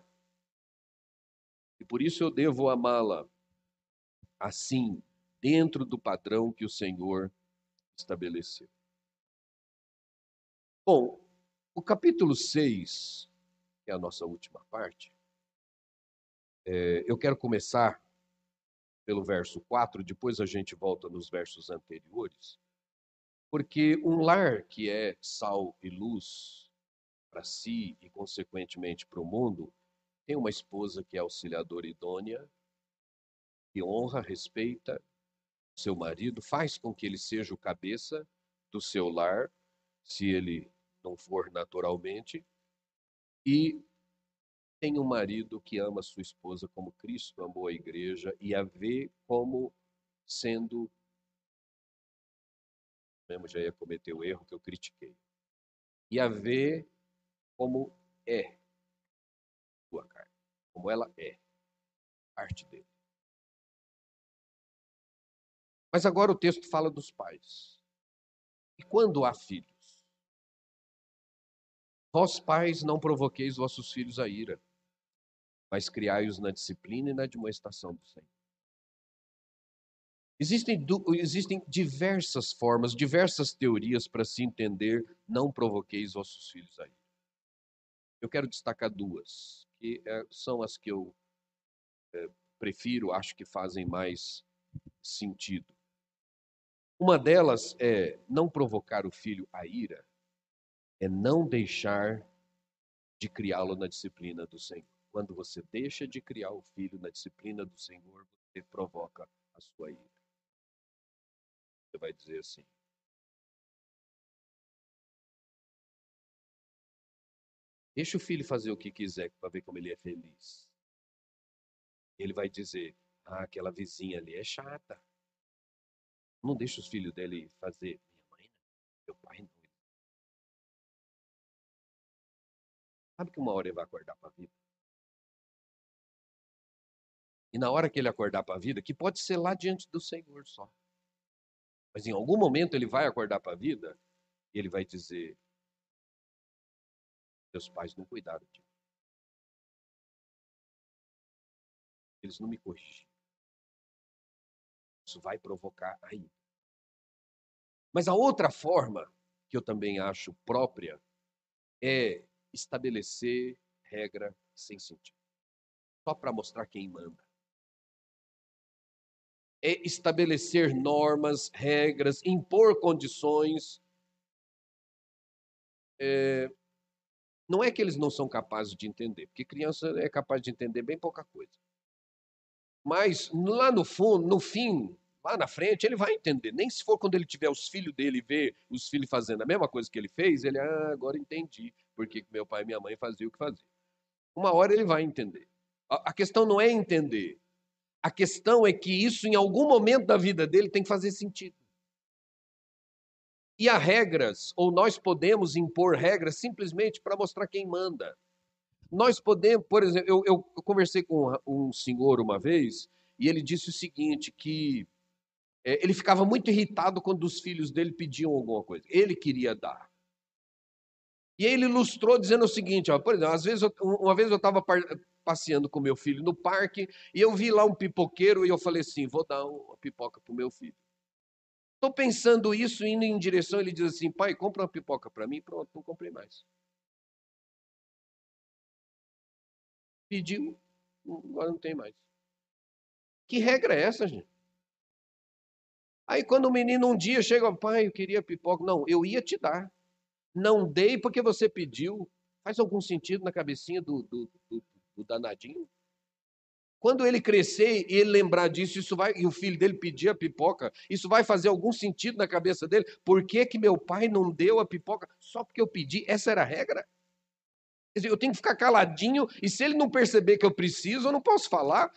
E por isso eu devo amá-la assim, dentro do padrão que o Senhor estabeleceu. Bom, o capítulo 6, é a nossa última parte, é, eu quero começar pelo verso 4, depois a gente volta nos versos anteriores. Porque um lar que é sal e luz para si e, consequentemente, para o mundo, tem uma esposa que é auxiliadora idônea, que honra, respeita seu marido, faz com que ele seja o cabeça do seu lar, se ele não for naturalmente, e tem um marido que ama sua esposa como Cristo amou a igreja e a vê como sendo mesmo já ia cometer o erro que eu critiquei. E a ver como é sua carne, como ela é, parte dele. Mas agora o texto fala dos pais. E quando há filhos? Vós, pais, não provoqueis vossos filhos a ira, mas criai-os na disciplina e na admoestação do Senhor. Existem, existem diversas formas, diversas teorias para se entender não provoqueis vossos filhos aí. Eu quero destacar duas, que é, são as que eu é, prefiro, acho que fazem mais sentido. Uma delas é não provocar o filho a ira, é não deixar de criá-lo na disciplina do Senhor. Quando você deixa de criar o filho na disciplina do Senhor, você provoca a sua ira. Você vai dizer assim. Deixa o filho fazer o que quiser para ver como ele é feliz. Ele vai dizer: Ah, aquela vizinha ali é chata. Não deixa os filhos dele fazer. Minha mãe não, meu pai não. Sabe que uma hora ele vai acordar para a vida? E na hora que ele acordar para a vida, que pode ser lá diante do Senhor só. Mas em algum momento ele vai acordar para a vida e ele vai dizer: Meus pais não cuidaram de mim. Eles não me corrigiram. Isso vai provocar ainda. Mas a outra forma, que eu também acho própria, é estabelecer regra sem sentido. Só para mostrar quem manda é estabelecer normas, regras, impor condições. É, não é que eles não são capazes de entender, porque criança é capaz de entender bem pouca coisa. Mas lá no fundo, no fim lá na frente ele vai entender. Nem se for quando ele tiver os filhos dele e ver os filhos fazendo a mesma coisa que ele fez, ele, ah, agora entendi porque meu pai e minha mãe faziam o que faziam. Uma hora ele vai entender. A, questão não é entender. A questão é que isso, em algum momento da vida dele, tem que fazer sentido. E há regras, ou nós podemos impor regras simplesmente para mostrar quem manda. Nós podemos, por exemplo, eu, eu, eu conversei com um senhor uma vez e ele disse o seguinte: que é, ele ficava muito irritado quando os filhos dele pediam alguma coisa. Ele queria dar. E ele ilustrou dizendo o seguinte: ó, por exemplo, às vezes eu, uma vez eu estava passeando com meu filho no parque e eu vi lá um pipoqueiro e eu falei assim: vou dar uma pipoca para o meu filho. Estou pensando isso, indo em direção, ele diz assim: pai, compra uma pipoca para mim. Pronto, não comprei mais. Pediu, agora não tem mais. Que regra é essa, gente? Aí quando o menino um dia chega, pai, eu queria pipoca. Não, eu ia te dar. Não dei porque você pediu. Faz algum sentido na cabecinha do, do, do, do danadinho? Quando ele crescer e ele lembrar disso, isso vai, e o filho dele pedir a pipoca, isso vai fazer algum sentido na cabeça dele? Por que, que meu pai não deu a pipoca só porque eu pedi? Essa era a regra? Quer dizer, eu tenho que ficar caladinho e se ele não perceber que eu preciso, eu não posso falar.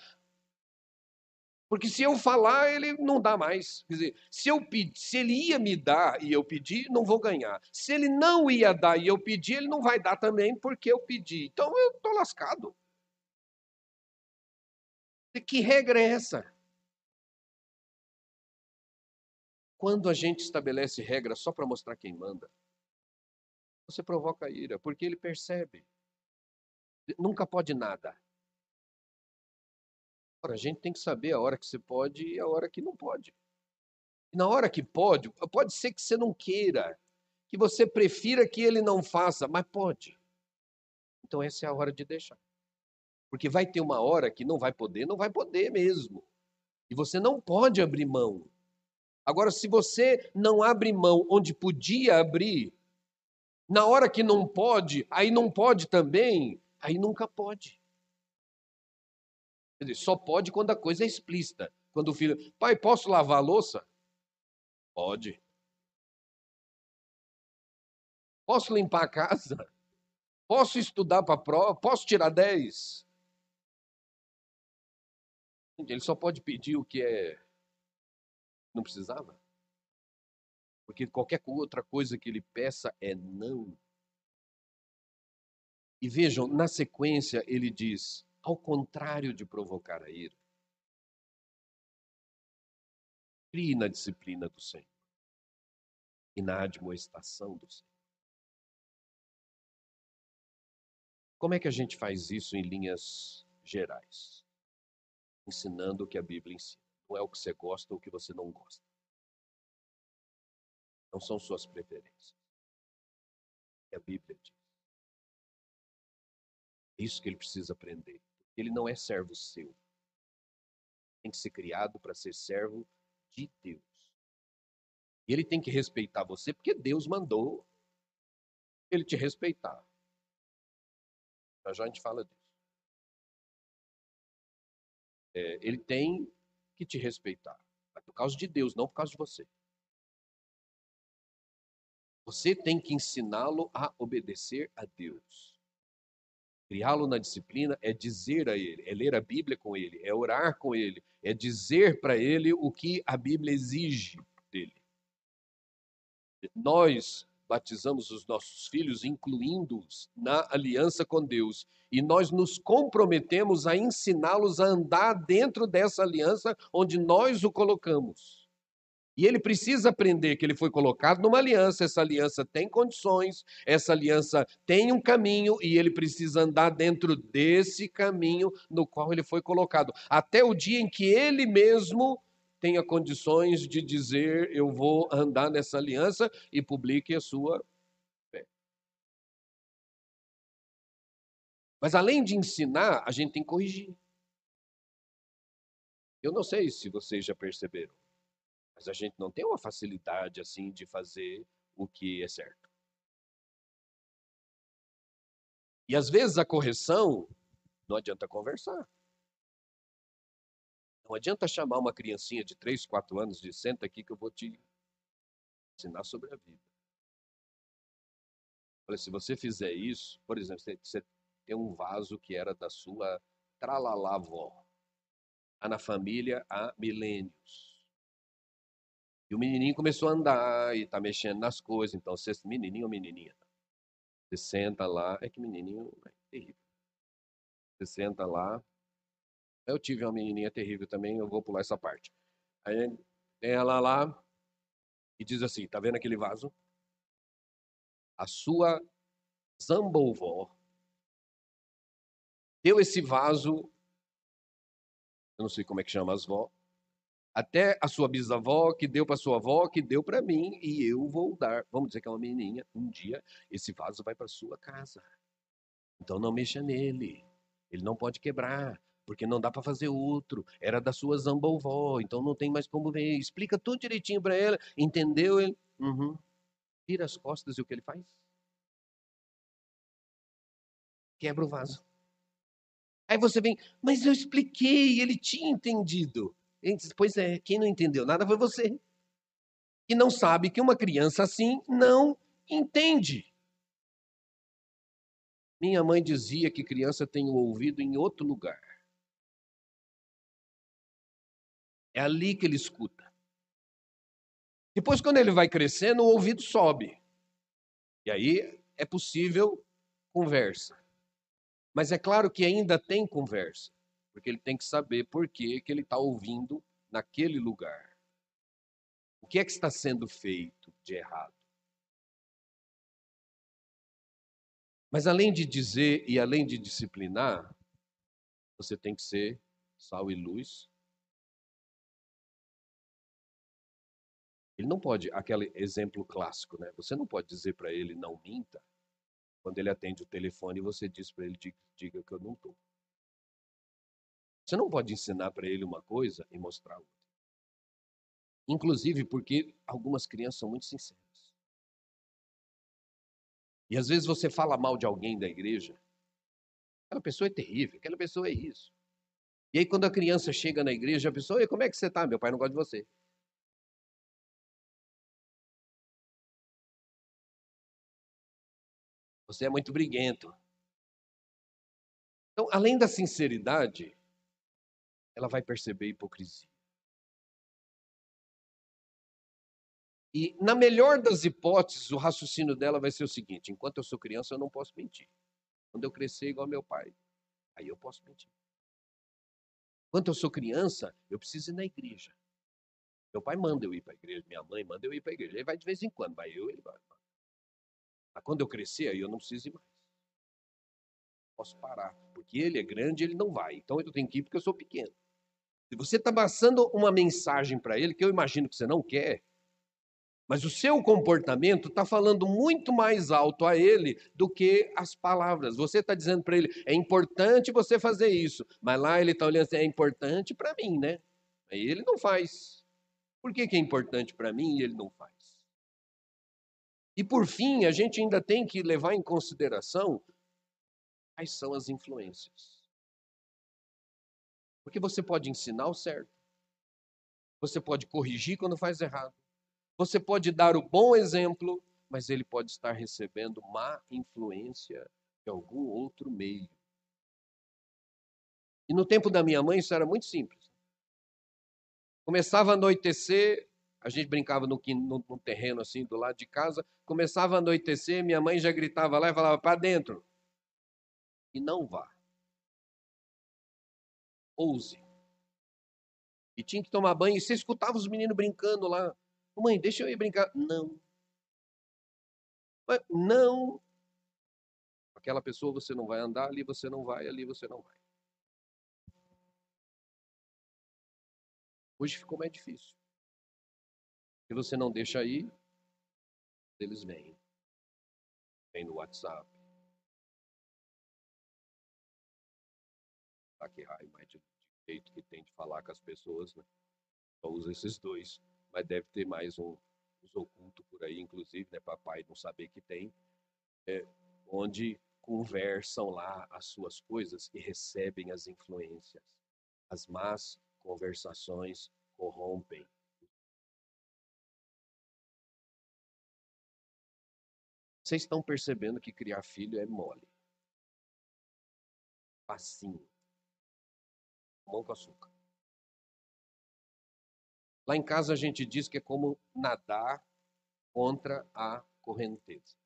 Porque se eu falar, ele não dá mais. Quer dizer, se, eu pedi, se ele ia me dar e eu pedir, não vou ganhar. Se ele não ia dar e eu pedir, ele não vai dar também porque eu pedi. Então eu estou lascado. E que regra é essa? Quando a gente estabelece regra só para mostrar quem manda, você provoca ira, porque ele percebe. Nunca pode nada. A gente tem que saber a hora que você pode e a hora que não pode. E na hora que pode, pode ser que você não queira, que você prefira que ele não faça, mas pode. Então essa é a hora de deixar. Porque vai ter uma hora que não vai poder, não vai poder mesmo. E você não pode abrir mão. Agora, se você não abre mão onde podia abrir, na hora que não pode, aí não pode também, aí nunca pode. Dizer, só pode quando a coisa é explícita. Quando o filho, pai, posso lavar a louça? Pode. Posso limpar a casa? Posso estudar para a prova? Posso tirar 10? Ele só pode pedir o que é. Não precisava? Porque qualquer outra coisa que ele peça é não. E vejam, na sequência ele diz: ao contrário de provocar a ira, crie na disciplina do Senhor e na admoestação do Senhor. Como é que a gente faz isso em linhas gerais? Ensinando o que a Bíblia ensina. Não é o que você gosta ou o que você não gosta. Não são suas preferências. É a Bíblia diz. É isso que ele precisa aprender. Ele não é servo seu. Tem que ser criado para ser servo de Deus. E ele tem que respeitar você porque Deus mandou ele te respeitar. Já já a gente fala disso. É, ele tem que te respeitar. Por causa de Deus, não por causa de você. Você tem que ensiná-lo a obedecer a Deus. Criá-lo na disciplina é dizer a ele, é ler a Bíblia com ele, é orar com ele, é dizer para ele o que a Bíblia exige dele. Nós batizamos os nossos filhos, incluindo-os na aliança com Deus, e nós nos comprometemos a ensiná-los a andar dentro dessa aliança onde nós o colocamos. E ele precisa aprender que ele foi colocado numa aliança, essa aliança tem condições, essa aliança tem um caminho e ele precisa andar dentro desse caminho no qual ele foi colocado, até o dia em que ele mesmo tenha condições de dizer: Eu vou andar nessa aliança e publique a sua fé. Mas além de ensinar, a gente tem que corrigir. Eu não sei se vocês já perceberam. Mas a gente não tem uma facilidade assim de fazer o que é certo. E às vezes a correção não adianta conversar. Não adianta chamar uma criancinha de 3, 4 anos de senta aqui que eu vou te ensinar sobre a vida. Olha, se você fizer isso, por exemplo, você tem um vaso que era da sua tralalavó. Está na família há milênios. E o menininho começou a andar e está mexendo nas coisas. Então, você, menininho ou menininha? Você senta lá. É que menininho é terrível. Você senta lá. Eu tive uma menininha terrível também, eu vou pular essa parte. Aí tem ela lá e diz assim: tá vendo aquele vaso? A sua zambovó deu esse vaso, eu não sei como é que chama as vó, até a sua bisavó, que deu para sua avó, que deu para mim, e eu vou dar. Vamos dizer que é uma menininha, um dia esse vaso vai para sua casa. Então não mexa nele. Ele não pode quebrar, porque não dá para fazer outro. Era da sua zambovó, então não tem mais como ver. Explica tudo direitinho para ela, entendeu? Ele, uhum. Tira as costas e o que ele faz? Quebra o vaso. Aí você vem, mas eu expliquei, ele tinha entendido. Pois é, quem não entendeu nada foi você. Que não sabe que uma criança assim não entende. Minha mãe dizia que criança tem o ouvido em outro lugar. É ali que ele escuta. Depois, quando ele vai crescendo, o ouvido sobe. E aí é possível conversa. Mas é claro que ainda tem conversa porque ele tem que saber por que, que ele está ouvindo naquele lugar. O que é que está sendo feito de errado? Mas além de dizer e além de disciplinar, você tem que ser sal e luz. Ele não pode, aquele exemplo clássico, né? Você não pode dizer para ele não minta. Quando ele atende o telefone, você diz para ele diga que eu não estou. Você não pode ensinar para ele uma coisa e mostrar outra. Inclusive porque algumas crianças são muito sinceras. E às vezes você fala mal de alguém da igreja. Aquela pessoa é terrível, aquela pessoa é isso. E aí quando a criança chega na igreja, a pessoa, como é que você está? Meu pai não gosta de você. Você é muito briguento. Então, além da sinceridade, ela vai perceber hipocrisia. E, na melhor das hipóteses, o raciocínio dela vai ser o seguinte: enquanto eu sou criança, eu não posso mentir. Quando eu crescer igual meu pai, aí eu posso mentir. Enquanto eu sou criança, eu preciso ir na igreja. Meu pai manda eu ir para a igreja, minha mãe manda eu ir para a igreja. Ele vai de vez em quando, vai eu, ele vai. Mas quando eu crescer, aí eu não preciso ir mais. Posso parar, porque ele é grande, ele não vai. Então eu tenho que ir porque eu sou pequeno. Se você está passando uma mensagem para ele, que eu imagino que você não quer, mas o seu comportamento está falando muito mais alto a ele do que as palavras. Você está dizendo para ele, é importante você fazer isso, mas lá ele está olhando assim, é importante para mim, né? Aí ele não faz. Por que, que é importante para mim e ele não faz? E por fim, a gente ainda tem que levar em consideração quais são as influências. Porque você pode ensinar o certo, você pode corrigir quando faz errado, você pode dar o bom exemplo, mas ele pode estar recebendo má influência de algum outro meio. E no tempo da minha mãe isso era muito simples. Começava a anoitecer, a gente brincava no, no, no terreno assim do lado de casa, começava a anoitecer, minha mãe já gritava lá e falava: para dentro. E não vá ouse. E tinha que tomar banho, e você escutava os meninos brincando lá. Mãe, deixa eu ir brincar. Não. Não. Aquela pessoa você não vai andar, ali você não vai, ali você não vai. Hoje ficou mais difícil. Se você não deixa aí, eles vêm. Vem no WhatsApp, ataque raio, mais de jeito que tem de falar com as pessoas, né? Só usa esses dois, mas deve ter mais um, uns ocultos por aí, inclusive, né? Papai não saber que tem, é, onde conversam lá as suas coisas e recebem as influências, as más conversações corrompem. Vocês estão percebendo que criar filho é mole. Facinho. Mão com açúcar. Lá em casa a gente diz que é como nadar contra a correnteza.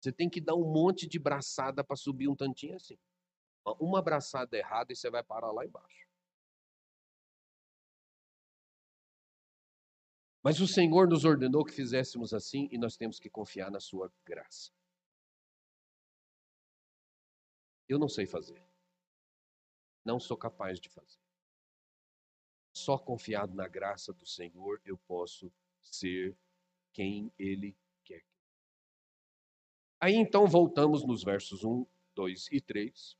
Você tem que dar um monte de braçada para subir um tantinho assim. Uma braçada errada e você vai parar lá embaixo. Mas o Senhor nos ordenou que fizéssemos assim e nós temos que confiar na Sua graça. Eu não sei fazer. Não sou capaz de fazer. Só confiado na graça do Senhor eu posso ser quem Ele quer. Aí então voltamos nos versos 1, 2 e 3.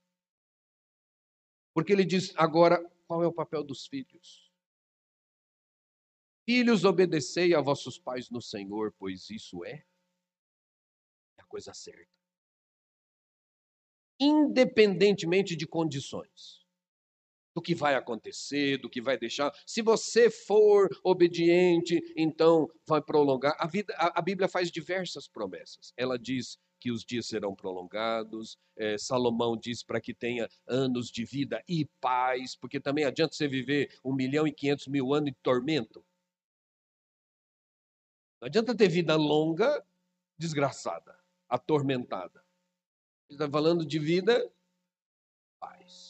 Porque ele diz agora qual é o papel dos filhos. Filhos, obedecei a vossos pais no Senhor, pois isso é a coisa certa. Independentemente de condições do que vai acontecer, do que vai deixar. Se você for obediente, então vai prolongar. A, vida, a, a Bíblia faz diversas promessas. Ela diz que os dias serão prolongados. É, Salomão diz para que tenha anos de vida e paz, porque também adianta você viver um milhão e quinhentos mil anos de tormento. Não adianta ter vida longa, desgraçada, atormentada. Ele está falando de vida, paz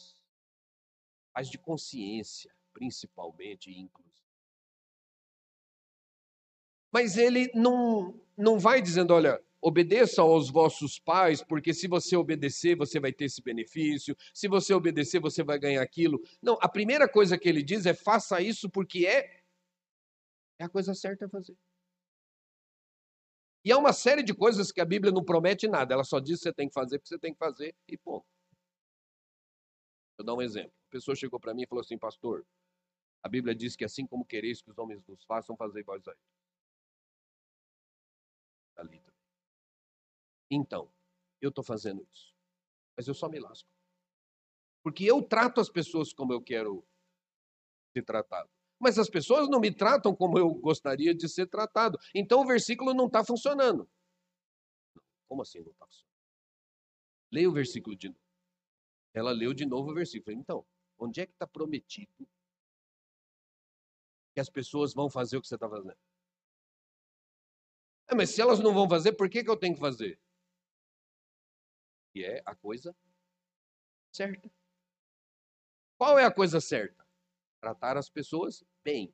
paz de consciência, principalmente inclusive. Mas ele não, não vai dizendo, olha, obedeça aos vossos pais, porque se você obedecer, você vai ter esse benefício, se você obedecer, você vai ganhar aquilo. Não, a primeira coisa que ele diz é faça isso porque é, é a coisa certa a fazer. E há uma série de coisas que a Bíblia não promete nada, ela só diz que você tem que fazer porque você tem que fazer e ponto. Vou dar um exemplo. Pessoa chegou para mim e falou assim, pastor, a Bíblia diz que assim como quereis que os homens nos façam, fazer vós a Ali Então, eu estou fazendo isso. Mas eu só me lasco. Porque eu trato as pessoas como eu quero ser tratado. Mas as pessoas não me tratam como eu gostaria de ser tratado. Então o versículo não está funcionando. Como assim não está funcionando? Leia o versículo de novo. Ela leu de novo o versículo. Então, onde é que está prometido que as pessoas vão fazer o que você está fazendo? É, mas se elas não vão fazer, por que, que eu tenho que fazer? E é a coisa certa. Qual é a coisa certa? Tratar as pessoas bem,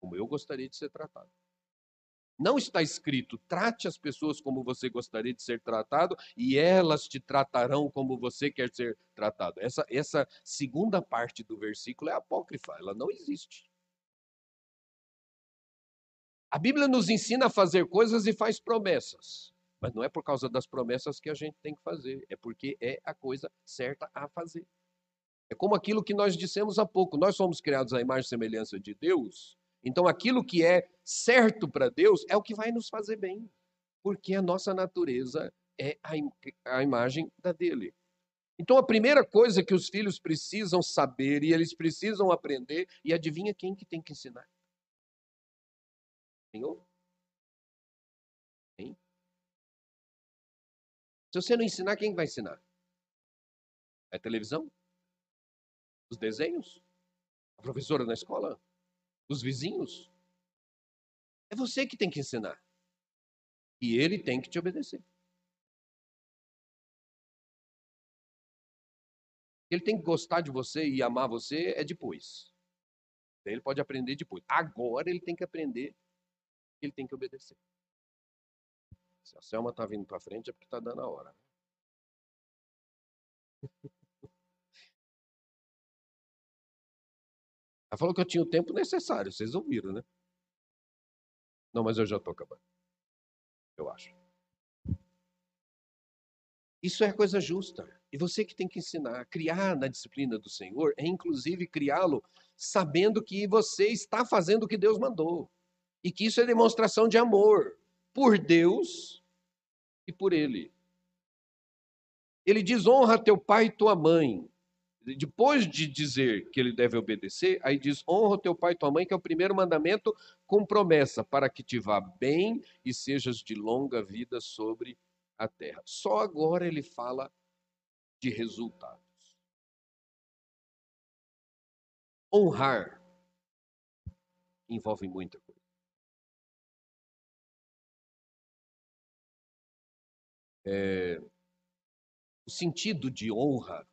como eu gostaria de ser tratado. Não está escrito, trate as pessoas como você gostaria de ser tratado e elas te tratarão como você quer ser tratado. Essa, essa segunda parte do versículo é apócrifa, ela não existe. A Bíblia nos ensina a fazer coisas e faz promessas, mas não é por causa das promessas que a gente tem que fazer, é porque é a coisa certa a fazer. É como aquilo que nós dissemos há pouco: nós somos criados à imagem e semelhança de Deus então, aquilo que é certo para Deus é o que vai nos fazer bem, porque a nossa natureza é a, im a imagem da dele. Então, a primeira coisa que os filhos precisam saber e eles precisam aprender, e adivinha quem que tem que ensinar? Senhor? Quem? Se você não ensinar, quem vai ensinar? É a televisão? Os desenhos? A professora na escola? Dos vizinhos. É você que tem que ensinar. E ele tem que te obedecer. Ele tem que gostar de você e amar você é depois. Ele pode aprender depois. Agora ele tem que aprender, ele tem que obedecer. Se a Selma está vindo para frente é porque está dando a hora. <laughs> Ela falou que eu tinha o tempo necessário, vocês ouviram, né? Não, mas eu já estou acabando. Eu acho. Isso é coisa justa. E você que tem que ensinar, criar na disciplina do Senhor, é inclusive criá-lo sabendo que você está fazendo o que Deus mandou. E que isso é demonstração de amor por Deus e por Ele. Ele diz: honra teu pai e tua mãe. Depois de dizer que ele deve obedecer, aí diz: honra teu pai e tua mãe, que é o primeiro mandamento com promessa, para que te vá bem e sejas de longa vida sobre a terra. Só agora ele fala de resultados. Honrar envolve muita coisa. É, o sentido de honra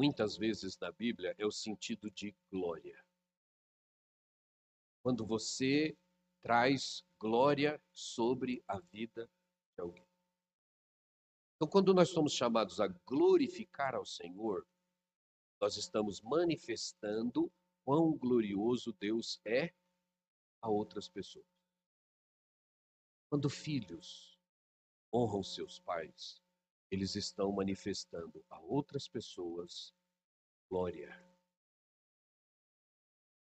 muitas vezes na Bíblia é o sentido de glória. Quando você traz glória sobre a vida de alguém. Então, quando nós somos chamados a glorificar ao Senhor, nós estamos manifestando quão glorioso Deus é a outras pessoas. Quando filhos honram seus pais, eles estão manifestando a outras pessoas glória.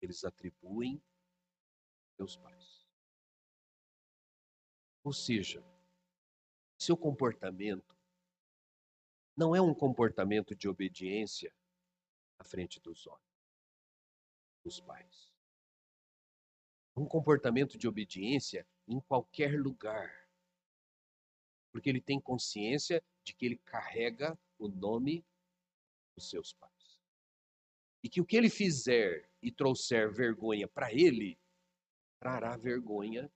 Eles atribuem seus pais. Ou seja, seu comportamento não é um comportamento de obediência à frente dos olhos dos pais. É um comportamento de obediência em qualquer lugar porque ele tem consciência de que ele carrega o nome dos seus pais. E que o que ele fizer e trouxer vergonha para ele, trará vergonha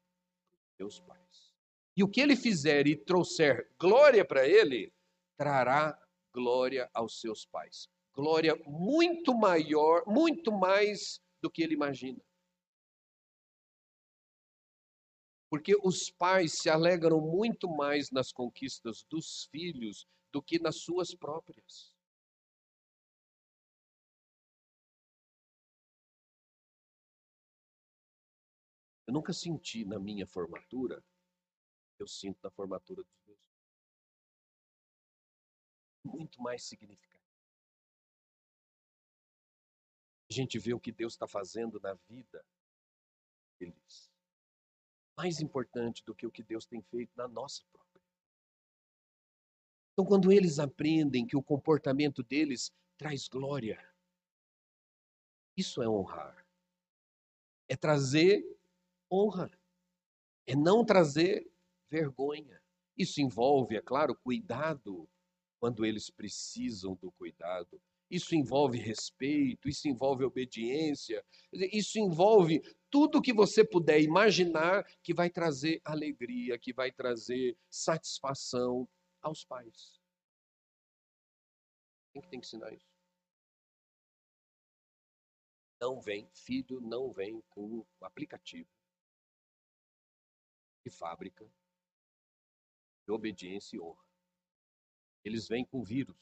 para seus pais. E o que ele fizer e trouxer glória para ele, trará glória aos seus pais. Glória muito maior, muito mais do que ele imagina. Porque os pais se alegram muito mais nas conquistas dos filhos do que nas suas próprias. Eu nunca senti na minha formatura, eu sinto na formatura dos meus. Muito mais significativo. A gente vê o que Deus está fazendo na vida deles mais importante do que o que Deus tem feito na nossa própria. Então, quando eles aprendem que o comportamento deles traz glória, isso é honrar. É trazer honra. É não trazer vergonha. Isso envolve, é claro, cuidado quando eles precisam do cuidado. Isso envolve respeito, isso envolve obediência, isso envolve tudo que você puder imaginar que vai trazer alegria, que vai trazer satisfação aos pais. Quem que tem que ensinar isso? Não vem, filho não vem com o aplicativo de fábrica de obediência e honra. Eles vêm com vírus.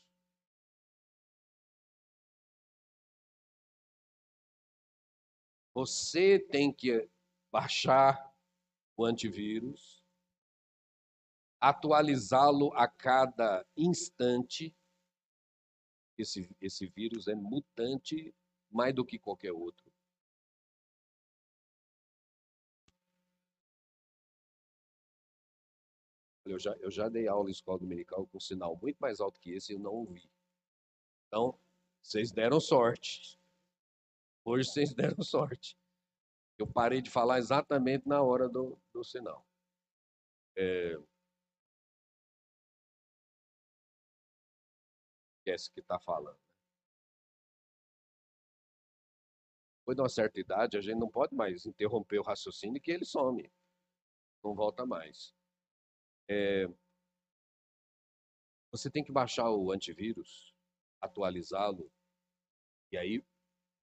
Você tem que baixar o antivírus, atualizá-lo a cada instante. Esse, esse vírus é mutante mais do que qualquer outro. Eu já, eu já dei aula em escola dominical com um sinal muito mais alto que esse e eu não ouvi. Então, vocês deram sorte. Hoje vocês <laughs> deram sorte. Eu parei de falar exatamente na hora do, do sinal. É... Esquece que está falando. Depois de uma certa idade, a gente não pode mais interromper o raciocínio que ele some. Não volta mais. É... Você tem que baixar o antivírus, atualizá-lo, e aí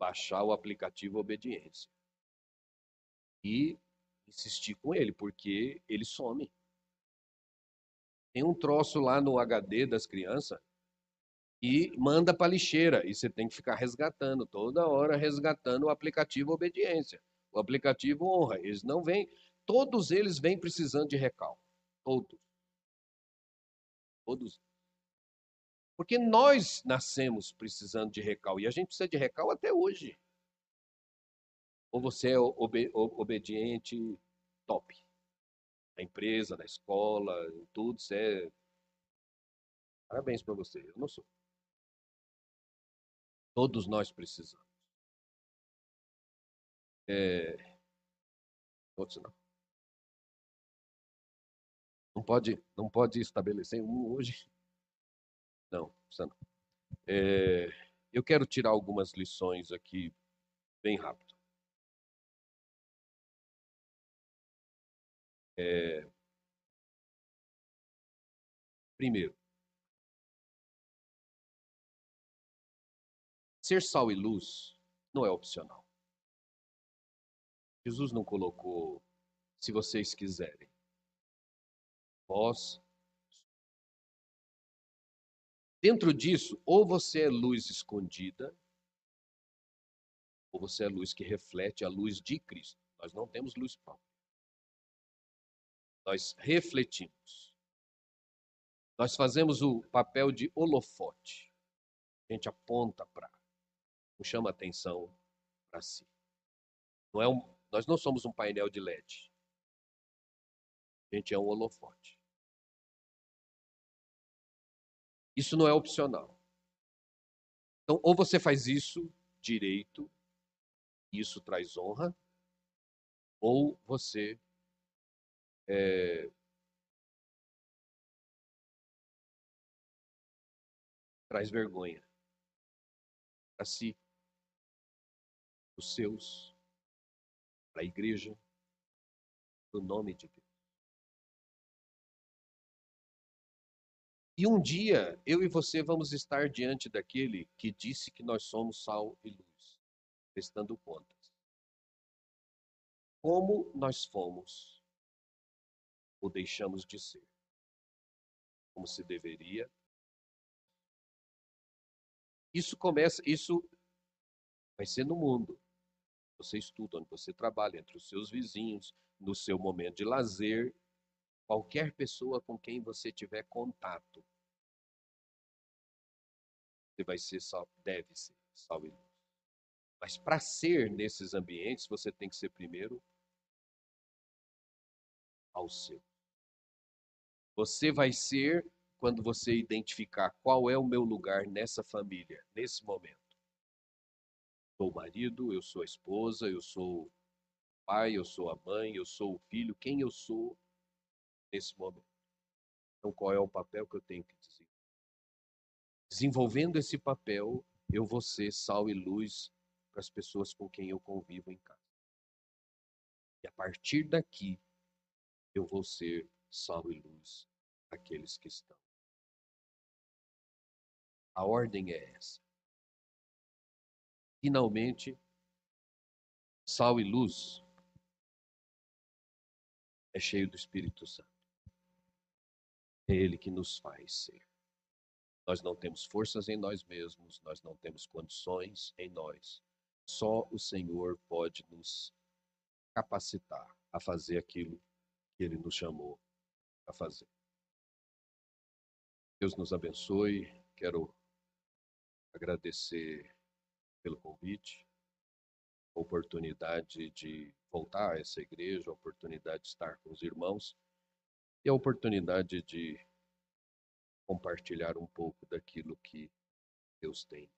baixar o aplicativo Obediência. E insistir com ele, porque ele some. Tem um troço lá no HD das crianças e manda para lixeira. E você tem que ficar resgatando, toda hora resgatando o aplicativo Obediência. O aplicativo Honra. Eles não vêm, todos eles vêm precisando de recal. Todos. Todos. Porque nós nascemos precisando de recal e a gente precisa de recal até hoje. Ou você é obe obediente top. Na empresa, na escola, em tudo, você é. Parabéns para você. Eu não sou. Todos nós precisamos. É... Não. Não pode, não pode estabelecer um hoje. Não, precisa não. É... Eu quero tirar algumas lições aqui bem rápido. É... Primeiro, ser sal e luz não é opcional. Jesus não colocou, se vocês quiserem. Vós. Dentro disso, ou você é luz escondida, ou você é luz que reflete a luz de Cristo. Nós não temos luz própria. Nós refletimos. Nós fazemos o papel de holofote. A gente aponta para, não chama atenção para si. Não é um, nós não somos um painel de LED. A gente é um holofote. Isso não é opcional. Então, ou você faz isso direito, isso traz honra, ou você é, traz vergonha para si, os seus, para a igreja, no nome de Deus. E um dia eu e você vamos estar diante daquele que disse que nós somos sal e luz, prestando contas. Como nós fomos ou deixamos de ser? Como se deveria isso começa, isso vai ser no mundo. Você estuda, onde você trabalha, entre os seus vizinhos, no seu momento de lazer, qualquer pessoa com quem você tiver contato, vai ser deve ser sal e luz. Mas para ser nesses ambientes, você tem que ser primeiro ao seu. Você vai ser quando você identificar qual é o meu lugar nessa família, nesse momento. Sou o marido, eu sou a esposa, eu sou o pai, eu sou a mãe, eu sou o filho, quem eu sou nesse momento. Então, qual é o papel que eu tenho que desenvolver? Desenvolvendo esse papel, eu vou ser sal e luz para as pessoas com quem eu convivo em casa. E a partir daqui, eu vou ser sal e luz aqueles que estão a ordem é essa. Finalmente, sal e luz é cheio do Espírito Santo. É Ele que nos faz ser. Nós não temos forças em nós mesmos, nós não temos condições em nós. Só o Senhor pode nos capacitar a fazer aquilo que Ele nos chamou a fazer. Deus nos abençoe. Quero agradecer pelo convite, a oportunidade de voltar a essa igreja, a oportunidade de estar com os irmãos e a oportunidade de compartilhar um pouco daquilo que Deus tem